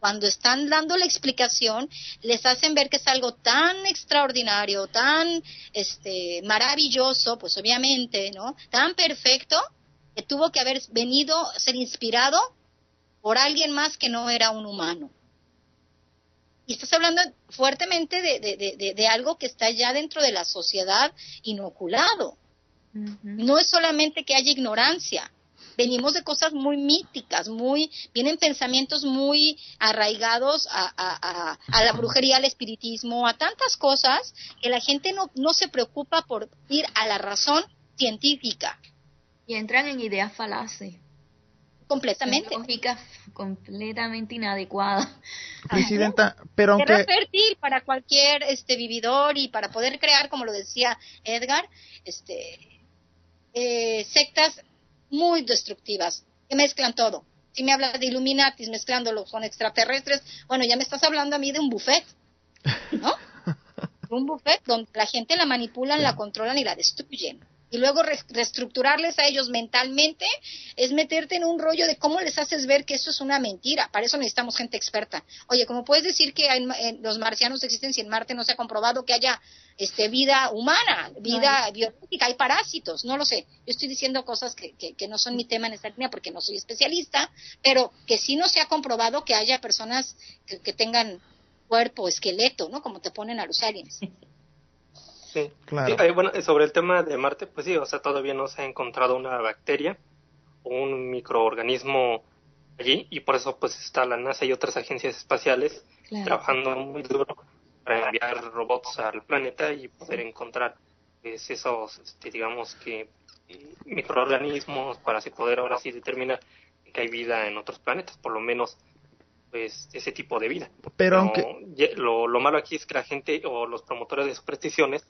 Cuando están dando la explicación, les hacen ver que es algo tan extraordinario, tan este, maravilloso, pues obviamente, ¿no? Tan perfecto, que tuvo que haber venido, ser inspirado por alguien más que no era un humano. Y estás hablando fuertemente de algo que está ya dentro de la sociedad inoculado. No es solamente que haya ignorancia, venimos de cosas muy míticas, muy, vienen pensamientos muy arraigados a, la brujería, al espiritismo, a tantas cosas que la gente no, no se preocupa por ir a la razón científica. Y entran en ideas falaces. Completamente. Lógica completamente inadecuada. Presidenta, pero aunque... Es fértil para cualquier este vividor y para poder crear, como lo decía Edgar, este eh, sectas muy destructivas que mezclan todo. Si me hablas de Illuminatis mezclándolo con extraterrestres, bueno, ya me estás hablando a mí de un buffet, ¿no? un buffet donde la gente la manipulan, la controlan y la destruyen. Y luego reestructurarles a ellos mentalmente es meterte en un rollo de cómo les haces ver que eso es una mentira. Para eso necesitamos gente experta. Oye, ¿cómo puedes decir que los marcianos existen si en Marte no se ha comprobado que haya este, vida humana, vida biológica, hay parásitos? No lo sé. Yo estoy diciendo cosas que, que, no son mi tema en esta línea porque no soy especialista, pero que sí no se ha comprobado que haya personas que, que tengan cuerpo, esqueleto, ¿no? Como te ponen a los aliens. Sí, claro. bueno, sobre el tema de Marte, pues sí, o sea, todavía no se ha encontrado una bacteria o un microorganismo allí y por eso pues está la NASA y otras agencias espaciales trabajando muy duro para enviar robots al planeta y poder encontrar pues, esos, este, digamos que microorganismos para así poder ahora sí determinar que hay vida en otros planetas, por lo menos pues ese tipo de vida. Pero aunque... lo, lo malo aquí es que la gente o los promotores de supersticiones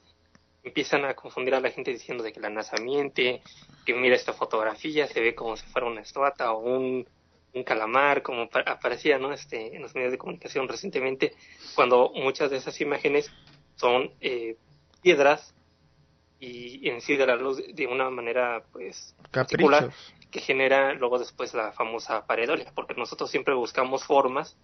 empiezan a confundir a la gente diciendo de que la NASA miente, que mira esta fotografía, se ve como si fuera una estuata o un, un calamar, como aparecía ¿no? este, en los medios de comunicación recientemente, cuando muchas de esas imágenes son eh, piedras y en sí de la luz de una manera pues particular que genera luego después la famosa paredolia, porque nosotros siempre buscamos formas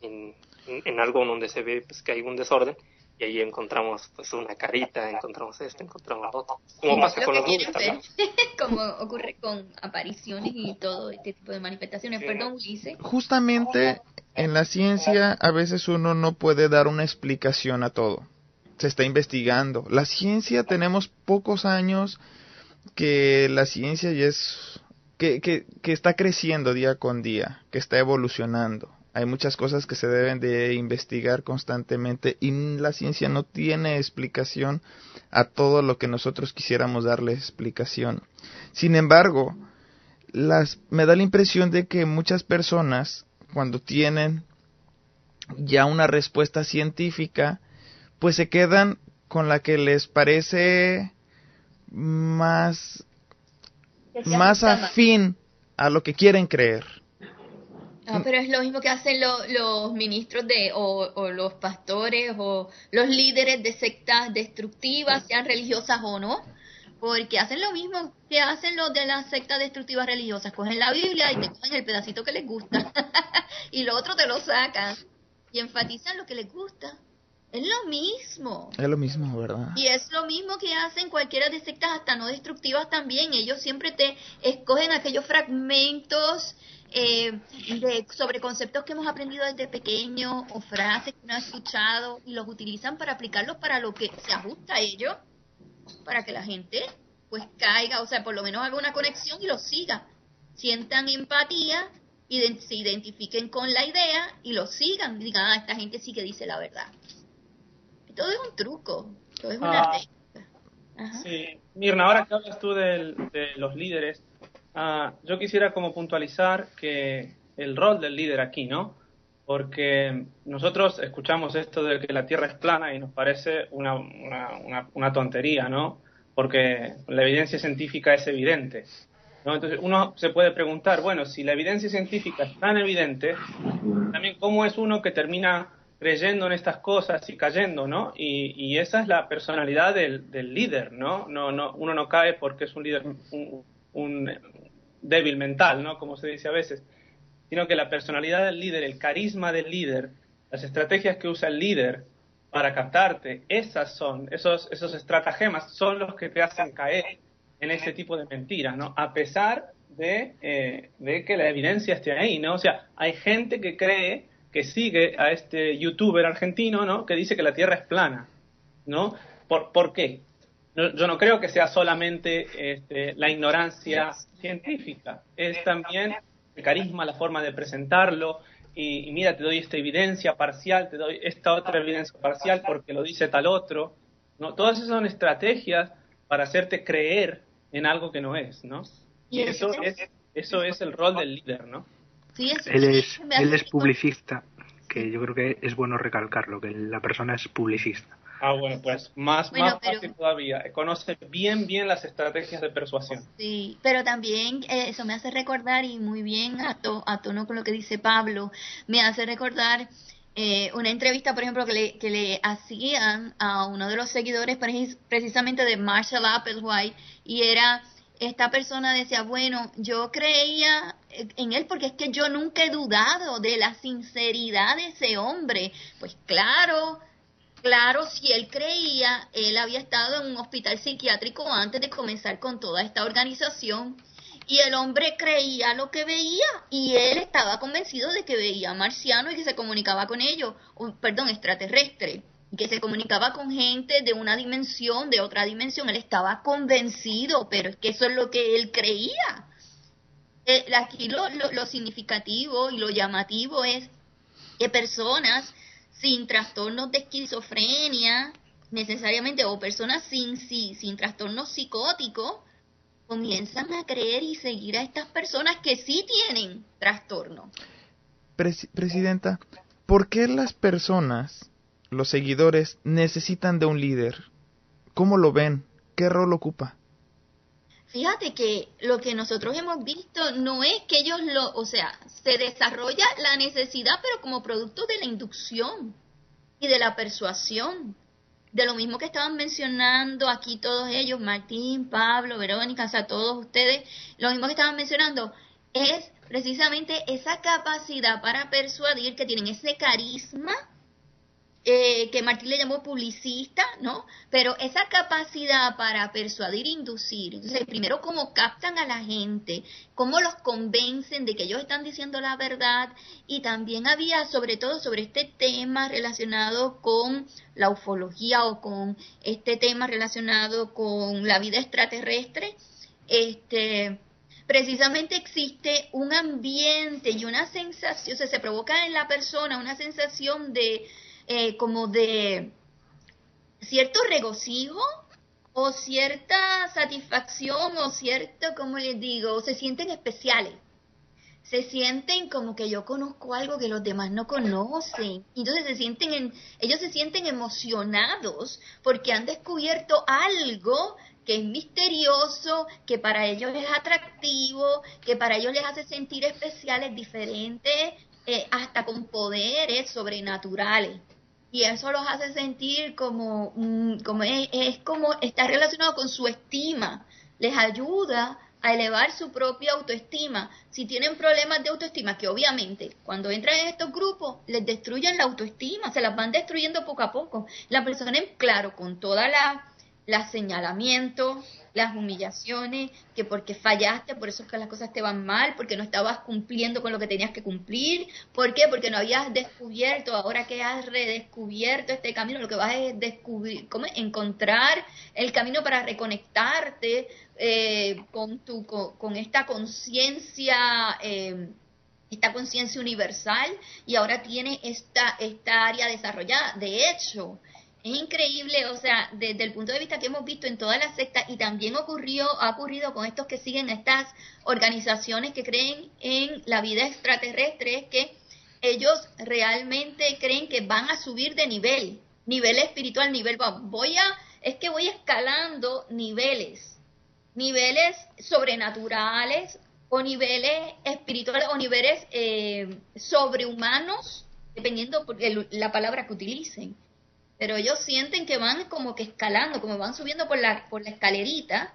en, en, algo donde se ve pues, que hay un desorden y ahí encontramos pues una carita, encontramos esto, encontramos otro. Como pasa con los Como ocurre con apariciones y todo este tipo de manifestaciones. Perdón, Ulises. Justamente en la ciencia a veces uno no puede dar una explicación a todo. Se está investigando. La ciencia tenemos pocos años que la ciencia ya es que, que, que está creciendo día con día, que está evolucionando hay muchas cosas que se deben de investigar constantemente y la ciencia no tiene explicación a todo lo que nosotros quisiéramos darle explicación. Sin embargo, las, me da la impresión de que muchas personas, cuando tienen ya una respuesta científica, pues se quedan con la que les parece más, más afín a lo que quieren creer. Ah, pero es lo mismo que hacen los ministros de, o, los pastores o los líderes de sectas destructivas, sean religiosas o no, porque hacen lo mismo que hacen los de las sectas destructivas religiosas, cogen la Biblia y te cogen el pedacito que les gusta y lo otro te lo sacan y enfatizan lo que les gusta. Es lo mismo. Es lo mismo, ¿verdad? Y es lo mismo que hacen cualquiera de sectas hasta no destructivas también. Ellos siempre te escogen aquellos fragmentos eh, de, sobre conceptos que hemos aprendido desde pequeño o frases que uno ha escuchado y los utilizan para aplicarlos para lo que se ajusta a ellos, para que la gente pues caiga, o sea, por lo menos haga una conexión y lo siga, sientan empatía, y se identifiquen con la idea y lo sigan, digan, ah, esta gente sí que dice la verdad. Todo es un truco, todo es una ah, Sí, Mirna, ahora que hablas tú de los líderes, Ah, yo quisiera como puntualizar que el rol del líder aquí, ¿no? Porque nosotros escuchamos esto de que la Tierra es plana y nos parece una, una, tontería, ¿no? Porque la evidencia científica es evidente. ¿no? Entonces uno se puede preguntar, bueno, si la evidencia científica es tan evidente, también cómo es uno que termina creyendo en estas cosas y cayendo, ¿no? Y, esa es la personalidad del, líder, ¿no? No, no Uno no cae porque es un líder, un, débil mental, ¿no? Como se dice a veces, sino que la personalidad del líder, el carisma del líder, las estrategias que usa el líder para captarte, esas son, esos, esos estratagemas son los que te hacen caer en ese tipo de mentiras, ¿no? A pesar de, eh, que la evidencia esté ahí, ¿no? O sea, hay gente que cree que sigue a este youtuber argentino, ¿no? Que dice que la Tierra es plana, ¿no? ¿Por, ¿por qué? Yo no creo que sea solamente este, la ignorancia científica, es también el carisma, la forma de presentarlo, y, mira, te doy esta evidencia parcial, te doy esta otra evidencia parcial porque lo dice tal otro, ¿no? Todas esas son estrategias para hacerte creer en algo que no es, ¿no? Y eso es, eso es el rol del líder, ¿no? Sí, él es, él es publicista, que yo creo que es bueno recalcarlo, que la persona es publicista. Ah, bueno, pues más, más fácil todavía. Conoce bien, bien las estrategias de persuasión. Sí, pero también eh, eso me hace recordar, y muy bien a, a tono con lo que dice Pablo, me hace recordar eh, una entrevista, por ejemplo, que le, que le hacían a uno de los seguidores precisamente de Marshall Applewhite y era esta persona decía, bueno, yo creía en él porque es que yo nunca he dudado de la sinceridad de ese hombre. Pues claro, claro, si él creía, él había estado en un hospital psiquiátrico antes de comenzar con toda esta organización y el hombre creía lo que veía y él estaba convencido de que veía marciano y que se comunicaba con ellos, perdón, extraterrestre, que se comunicaba con gente de una dimensión, de otra dimensión. Él estaba convencido, pero es que eso es lo que él creía. Eh, aquí lo, lo, significativo y lo llamativo es que personas sin trastornos de esquizofrenia, necesariamente, o personas sin, sin, sin trastornos psicóticos, comienzan a creer y seguir a estas personas que sí tienen trastorno. Presidenta, ¿por qué las personas, los seguidores, necesitan de un líder? ¿Cómo lo ven? ¿Qué rol ocupa? Fíjate que lo que nosotros hemos visto no es que ellos lo, o sea, se desarrolla la necesidad, pero como producto de la inducción y de la persuasión. De lo mismo que estaban mencionando aquí todos ellos, Martín, Pablo, Verónica, o sea, todos ustedes, lo mismo que estaban mencionando es precisamente esa capacidad para persuadir que tienen ese carisma eh, que Martín le llamó publicista, ¿no? Pero esa capacidad para persuadir e inducir, entonces primero cómo captan a la gente, cómo los convencen de que ellos están diciendo la verdad y también había sobre todo sobre este tema relacionado con la ufología o con este tema relacionado con la vida extraterrestre, este precisamente existe un ambiente y una sensación, o sea, se provoca en la persona una sensación de eh, como de cierto regocijo o cierta satisfacción o cierto, como les digo, se sienten especiales. Se sienten como que yo conozco algo que los demás no conocen. Entonces se sienten en, ellos se sienten emocionados porque han descubierto algo que es misterioso, que para ellos es atractivo, que para ellos les hace sentir especiales, diferentes, eh, hasta con poderes sobrenaturales y eso los hace sentir como, mm, como es, como está relacionado con su estima, les ayuda a elevar su propia autoestima. Si tienen problemas de autoestima, que obviamente cuando entran en estos grupos les destruyen la autoestima, se las van destruyendo poco a poco. La persona, claro, con toda la, la señalamiento, las humillaciones, que porque fallaste, por eso es que las cosas te van mal, porque no estabas cumpliendo con lo que tenías que cumplir. ¿Por qué? Porque no habías descubierto, ahora que has redescubierto este camino, lo que vas es descubrir, ¿cómo? encontrar el camino para reconectarte eh, con, tu, con, esta conciencia. Eh, esta conciencia universal y ahora tiene esta, esta área desarrollada. De hecho, es increíble, o sea, desde el punto de vista que hemos visto en todas las sectas y también ocurrió, ha ocurrido con estos que siguen estas organizaciones que creen en la vida extraterrestre, es que ellos realmente creen que van a subir de nivel, nivel espiritual, nivel, voy a, es que voy escalando niveles, niveles sobrenaturales o niveles espirituales o niveles eh, sobrehumanos, dependiendo de la palabra que utilicen pero ellos sienten que van como que escalando, como van subiendo por la, por la escalerita,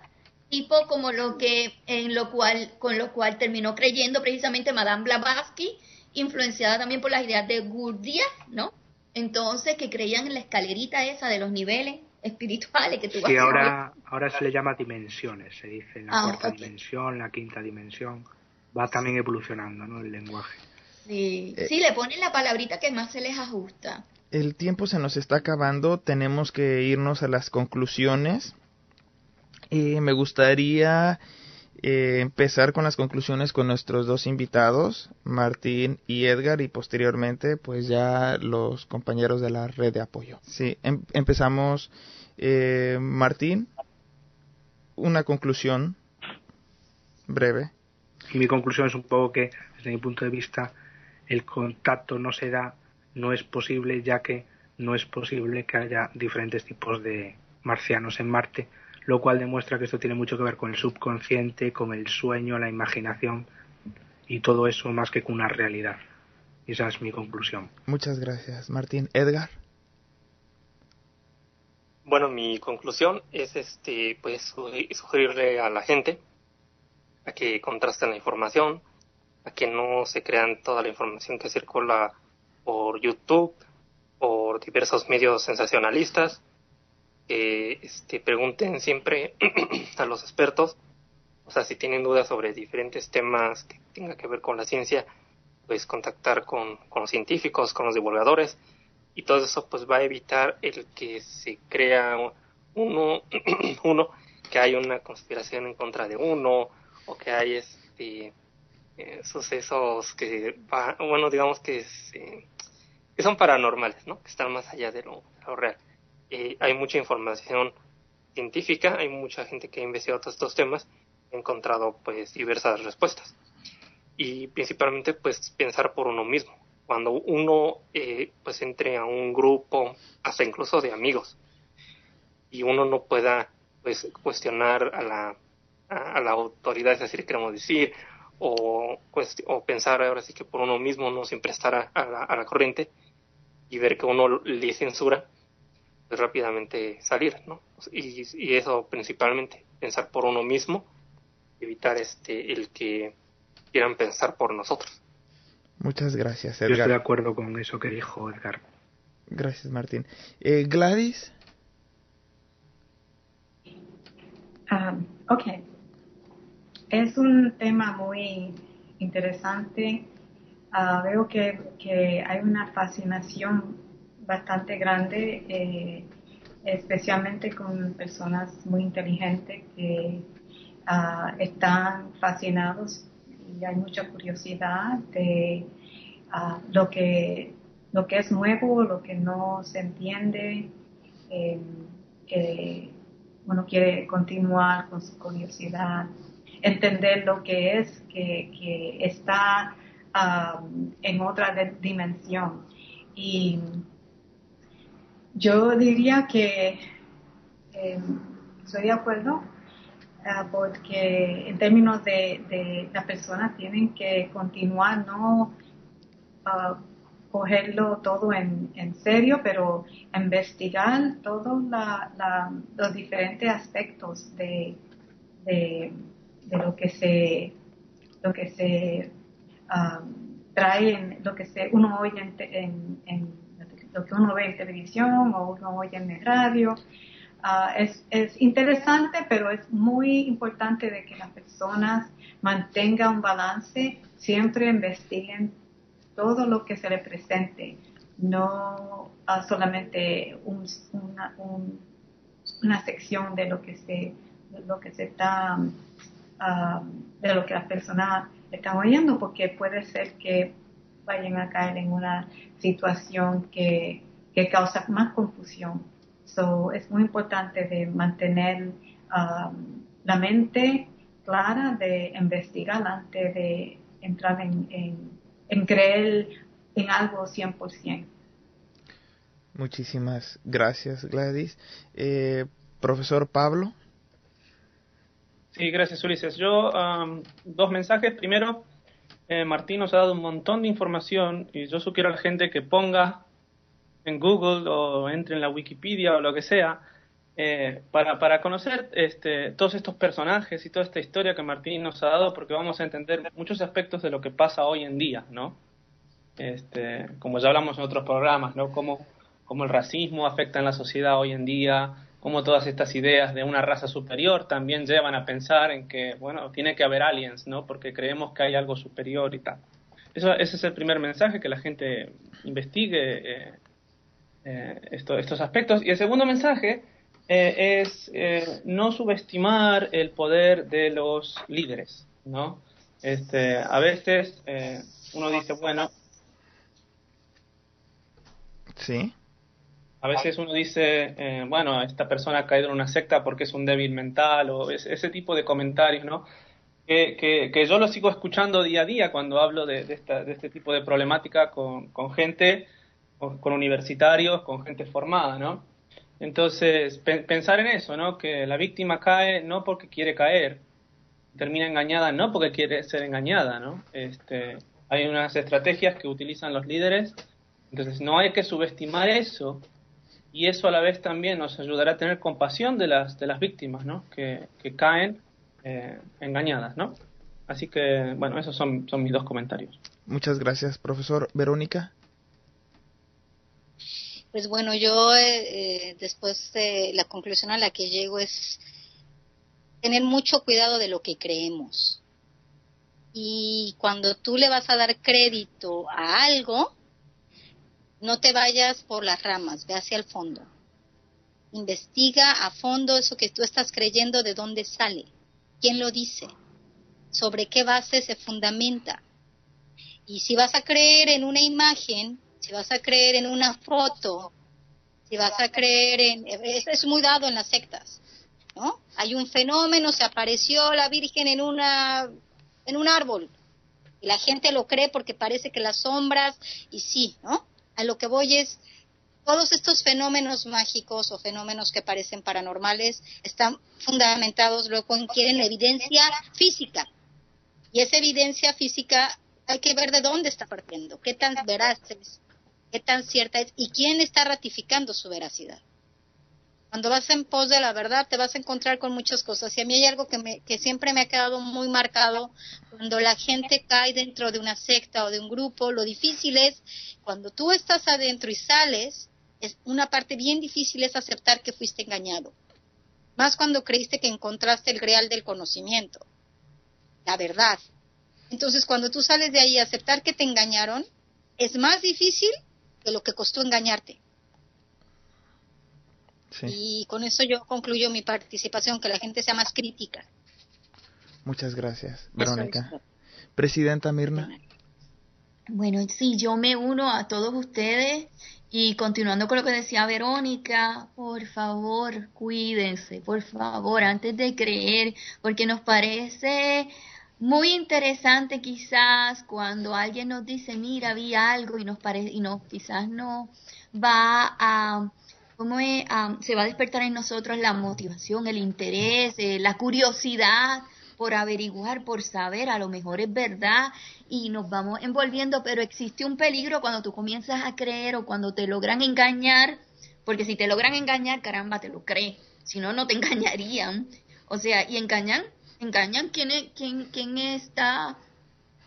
tipo como lo que, en lo cual, con lo cual terminó creyendo precisamente Madame Blavatsky, influenciada también por las ideas de Gurdjieff, ¿no? Entonces, que creían en la escalerita esa de los niveles espirituales que tú sí, ahora, ahora se le llama dimensiones, se dice la ah, cuarta dimensión, la quinta dimensión, va también evolucionando, ¿no? El lenguaje. Sí, sí, le ponen la palabrita que más se les ajusta el tiempo se nos está acabando, tenemos que irnos a las conclusiones. Eh, me gustaría eh, empezar con las conclusiones con nuestros dos invitados, Martín y Edgar, y posteriormente, pues ya los compañeros de la red de apoyo. Sí, em, empezamos. Eh, Martín, una conclusión breve. Mi conclusión es un poco que, desde mi punto de vista, el contacto no se da no es posible ya que no es posible que haya diferentes tipos de marcianos en Marte, lo cual demuestra que esto tiene mucho que ver con el subconsciente, con el sueño, la imaginación y todo eso más que con una realidad. Y esa es mi conclusión. Muchas gracias, Martín. Edgar. Bueno, mi conclusión es este, pues sugerirle a la gente a que contrasten la información, a que no se crean toda la información que circula por YouTube, por diversos medios sensacionalistas, que este, pregunten siempre a los expertos, o sea, si tienen dudas sobre diferentes temas que tengan que ver con la ciencia, pues contactar con, con los científicos, con los divulgadores, y todo eso pues va a evitar el que se crea uno, uno que hay una conspiración en contra de uno, o que hay este eh, sucesos que bueno digamos que, que son paranormales no que están más allá de lo, real. Hay mucha información científica hay mucha gente que ha investigado todos estos temas ha encontrado pues diversas respuestas. Y principalmente pues pensar por uno mismo. Cuando uno eh, pues entre a un grupo hasta incluso de amigos y uno no pueda pues cuestionar a la a, la autoridad, es decir, queremos decir, o, o pensar ahora sí que por uno mismo no siempre estar a, la, corriente y ver que uno le censura, pues rápidamente salir, ¿no? Y, y, eso principalmente, pensar por uno mismo, evitar este el que quieran pensar por nosotros. Muchas gracias, Edgar. Yo estoy de acuerdo con eso que dijo Edgar. Gracias, Martín. Eh, Gladys. Um, ok. Es un tema muy interesante. Ah, veo que, hay una fascinación bastante grande, eh, especialmente con personas muy inteligentes que ah, están fascinados y hay mucha curiosidad de ah, lo, que, lo que es nuevo, lo que no se entiende, eh, que uno quiere continuar con su curiosidad entender lo que es, que, está en otra dimensión. Y yo diría que eh, estoy de acuerdo uh, porque en términos de, de las personas tienen que continuar, no uh, cogerlo todo en, serio, pero investigar todos los diferentes aspectos de, de lo que se, lo que se um, trae, en, lo que se, uno oye en, en, lo que uno ve en televisión o uno oye en el radio. Uh, es, es, interesante, pero es muy importante de que las personas mantengan un balance, siempre investiguen todo lo que se le presente, no uh, solamente una, sección de lo que se, lo que se está de lo que las personas están oyendo, porque puede ser que vayan a caer en una situación que, que causa más confusión. So, es muy importante de mantener la mente clara, de investigar antes de entrar en, en, creer en algo 100%. Muchísimas gracias, Gladys. Eh, profesor Pablo. Sí, gracias Ulises. Yo, dos mensajes. Primero, eh, Martín nos ha dado un montón de información y yo sugiero a la gente que ponga en Google o entre en la Wikipedia o lo que sea eh, para, para conocer este, todos estos personajes y toda esta historia que Martín nos ha dado porque vamos a entender muchos aspectos de lo que pasa hoy en día, ¿no? Este, como ya hablamos en otros programas, ¿no? Cómo, cómo el racismo afecta en la sociedad hoy en día, como todas estas ideas de una raza superior también llevan a pensar en que, bueno, tiene que haber aliens, ¿no? Porque creemos que hay algo superior y tal. Eso, ese es el primer mensaje, que la gente investigue eh, eh, estos aspectos. Y el segundo mensaje eh, es no subestimar el poder de los líderes, ¿no? Este, a veces uno dice, bueno... Sí. A veces uno dice, eh, bueno, esta persona ha caído en una secta porque es un débil mental o ese tipo de comentarios, ¿no? Que, yo lo sigo escuchando día a día cuando hablo de, esta, de este tipo de problemática con, con gente, con, universitarios, con gente formada, ¿no? Entonces, pensar en eso, ¿no? Que la víctima cae no porque quiere caer, termina engañada no porque quiere ser engañada, ¿no? Este, hay unas estrategias que utilizan los líderes, entonces no hay que subestimar eso y eso a la vez también nos ayudará a tener compasión de las, de las víctimas, ¿no? Que, caen eh, engañadas, ¿no? Así que, bueno, esos son, son mis dos comentarios. Muchas gracias, profesor. Verónica. Pues bueno, yo eh, eh, después de la conclusión a la que llego es tener mucho cuidado de lo que creemos. Y cuando tú le vas a dar crédito a algo, no te vayas por las ramas, ve hacia el fondo. Investiga a fondo eso que tú estás creyendo, de dónde sale, quién lo dice, sobre qué base se fundamenta. Y si vas a creer en una imagen, si vas a creer en una foto, si vas a creer en... Es, muy dado en las sectas. ¿no? Hay un fenómeno, se apareció la Virgen en, una, en un árbol y la gente lo cree porque parece que las sombras, y sí, ¿no? A lo que voy es, todos estos fenómenos mágicos o fenómenos que parecen paranormales están fundamentados luego en quieren evidencia física. Y esa evidencia física hay que ver de dónde está partiendo, qué tan veraz es, qué tan cierta es y quién está ratificando su veracidad. Cuando vas en pos de la verdad te vas a encontrar con muchas cosas. Y a mí hay algo que, me, que siempre me ha quedado muy marcado. Cuando la gente cae dentro de una secta o de un grupo, lo difícil es, cuando tú estás adentro y sales, es una parte bien difícil es aceptar que fuiste engañado. Más cuando creíste que encontraste el real del conocimiento, la verdad. Entonces, cuando tú sales de ahí, aceptar que te engañaron es más difícil que lo que costó engañarte. Y con eso yo concluyo mi participación, que la gente sea más crítica. Muchas gracias, Verónica. Presidenta Mirna. Bueno, sí, yo me uno a todos ustedes y continuando con lo que decía Verónica, por favor, cuídense, por favor, antes de creer, porque nos parece muy interesante quizás cuando alguien nos dice, mira, vi algo y nos parece y no quizás no va a cómo se va a despertar en nosotros la motivación, el interés, eh, la curiosidad por averiguar, por saber, a lo mejor es verdad y nos vamos envolviendo, pero existe un peligro cuando tú comienzas a creer o cuando te logran engañar, porque si te logran engañar, caramba, te lo crees, si no, no te engañarían. O sea, y engañan, engañan quién, quién, quién está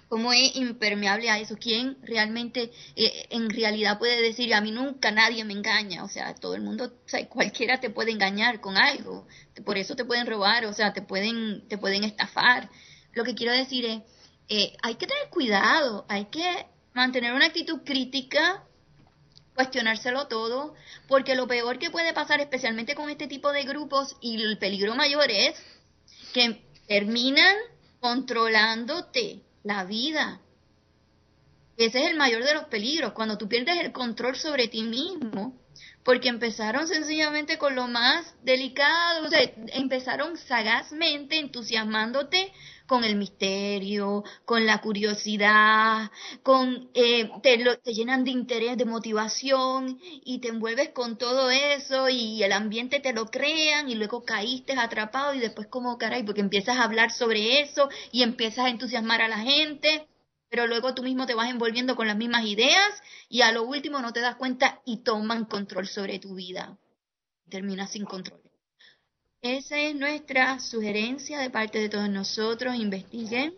cómo es impermeable a eso, quién realmente eh, en realidad puede decir, a mí nunca nadie me engaña, o sea, todo el mundo, o sea, cualquiera te puede engañar con algo, por eso te pueden robar, o sea, te pueden, te pueden estafar. Lo que quiero decir es, eh, hay que tener cuidado, hay que mantener una actitud crítica, cuestionárselo todo, porque lo peor que puede pasar, especialmente con este tipo de grupos, y el peligro mayor es que terminan controlándote, la vida. Ese es el mayor de los peligros, cuando tú pierdes el control sobre ti mismo, porque empezaron sencillamente con lo más delicado, o sea, empezaron sagazmente entusiasmándote con el misterio, con la curiosidad, con eh, te, te llenan de interés, de motivación y te envuelves con todo eso y el ambiente te lo crean y luego caíste atrapado y después como caray, porque empiezas a hablar sobre eso y empiezas a entusiasmar a la gente, pero luego tú mismo te vas envolviendo con las mismas ideas y a lo último no te das cuenta y toman control sobre tu vida. Terminas sin control. Esa es nuestra sugerencia de parte de todos nosotros. Investiguen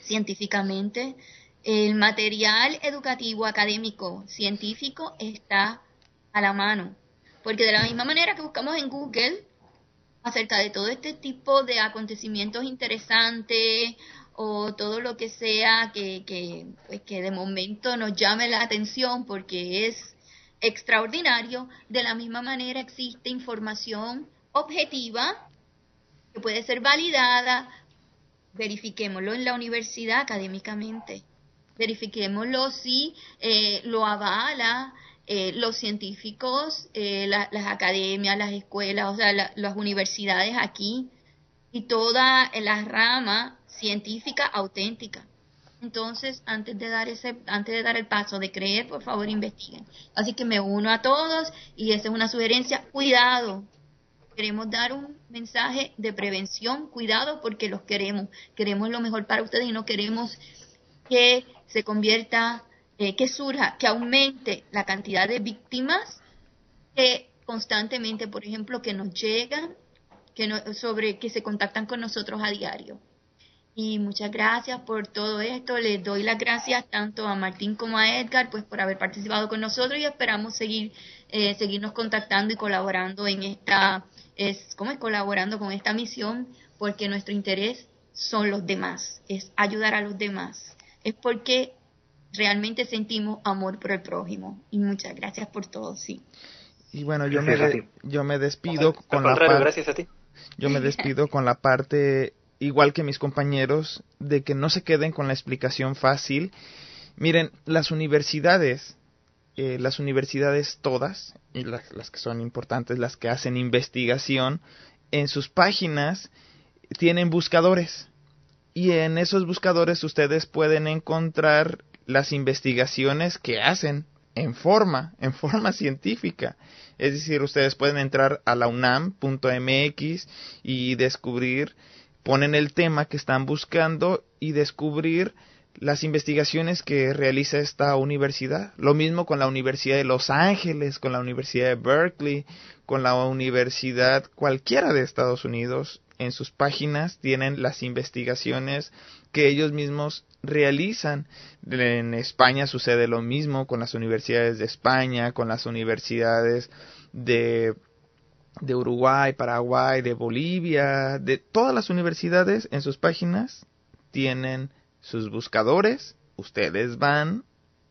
científicamente. El material educativo, académico, científico está a la mano. Porque de la misma manera que buscamos en Google acerca de todo este tipo de acontecimientos interesantes o todo lo que sea que, que, pues que de momento nos llame la atención porque es extraordinario, de la misma manera existe información objetiva, que puede ser validada, verifiquémoslo en la universidad académicamente, verifiquémoslo si eh, lo avala eh, los científicos, eh, las academias, las escuelas, o sea, las universidades aquí y toda la rama científica auténtica. Entonces, antes de dar ese, antes de dar el paso de creer, por favor investiguen. Así que me uno a todos y esa es una sugerencia. Cuidado, Queremos dar un mensaje de prevención, cuidado porque los queremos, queremos lo mejor para ustedes y no queremos que se convierta, eh, que surja, que aumente la cantidad de víctimas que constantemente, por ejemplo, que nos llegan, que sobre que se contactan con nosotros a diario. Y muchas gracias por todo esto. Les doy las gracias tanto a Martín como a Edgar pues por haber participado con nosotros y esperamos seguir eh, seguirnos contactando y colaborando en esta es como es colaborando con esta misión porque nuestro interés son los demás, es ayudar a los demás. Es porque realmente sentimos amor por el prójimo. Y muchas gracias por todo, sí. Y bueno, yo me, yo me despido con la parte... Gracias a ti. Yo me despido con la parte igual que mis compañeros, de que no se queden con la explicación fácil. Miren, las universidades, eh, las universidades todas, y las, las que son importantes, las que hacen investigación, en sus páginas tienen buscadores. Y en esos buscadores ustedes pueden encontrar las investigaciones que hacen en forma, en forma científica. Es decir, ustedes pueden entrar a la unam.mx y descubrir ponen el tema que están buscando y descubrir las investigaciones que realiza esta universidad. Lo mismo con la Universidad de Los Ángeles, con la Universidad de Berkeley, con la Universidad cualquiera de Estados Unidos. En sus páginas tienen las investigaciones que ellos mismos realizan. En España sucede lo mismo con las universidades de España, con las universidades de de Uruguay, Paraguay, de Bolivia, de todas las universidades en sus páginas tienen sus buscadores, ustedes van,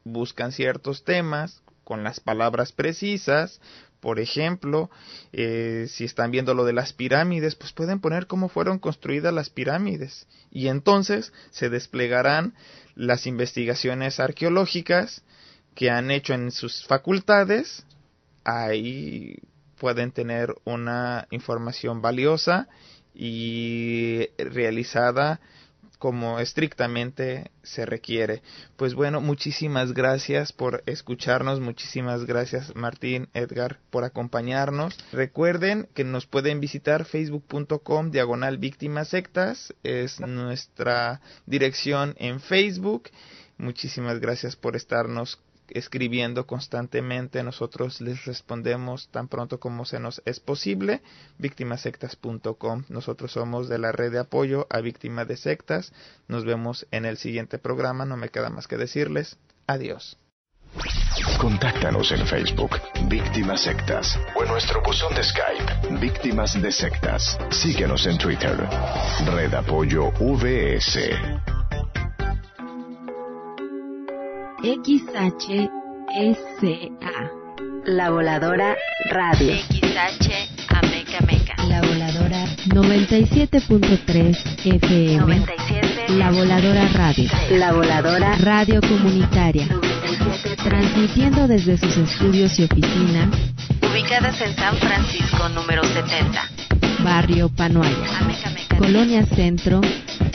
buscan ciertos temas con las palabras precisas, por ejemplo, eh, si están viendo lo de las pirámides, pues pueden poner cómo fueron construidas las pirámides. Y entonces se desplegarán las investigaciones arqueológicas que han hecho en sus facultades, ahí pueden tener una información valiosa y realizada como estrictamente se requiere. Pues bueno, muchísimas gracias por escucharnos, muchísimas gracias Martín, Edgar, por acompañarnos. Recuerden que nos pueden visitar facebook.com diagonal víctimas sectas, es nuestra dirección en Facebook. Muchísimas gracias por estarnos escribiendo constantemente. Nosotros les respondemos tan pronto como se nos es posible. Víctimasectas.com. Nosotros somos de la red de apoyo a víctimas de sectas. Nos vemos en el siguiente programa. No me queda más que decirles adiós. Contáctanos en Facebook, Víctimas Sectas, o en nuestro buzón de Skype, Víctimas de Sectas. Síguenos en Twitter, Red Apoyo VS. XHSA. La Voladora Radio. XH Ameca Meca. La Voladora 97.3 FM. 97. La Voladora Radio. La Voladora Radio Comunitaria. Transmitiendo desde sus estudios y oficinas. Ubicadas en San Francisco número 70. Barrio Panoaya. Ameca Meca. Colonia Centro.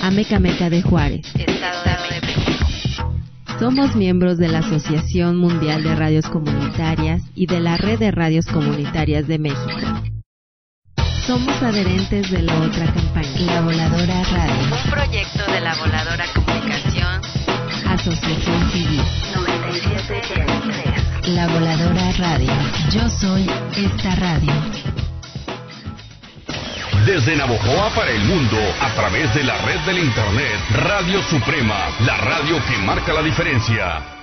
Ameca Meca de Juárez. Estado de somos miembros de la Asociación Mundial de Radios Comunitarias y de la Red de Radios Comunitarias de México. Somos adherentes de la otra campaña, La Voladora Radio. Un proyecto de la Voladora Comunicación. Asociación Civil. 97 La Voladora Radio. Yo soy esta radio. Desde Navojoa para el mundo, a través de la red del Internet, Radio Suprema, la radio que marca la diferencia.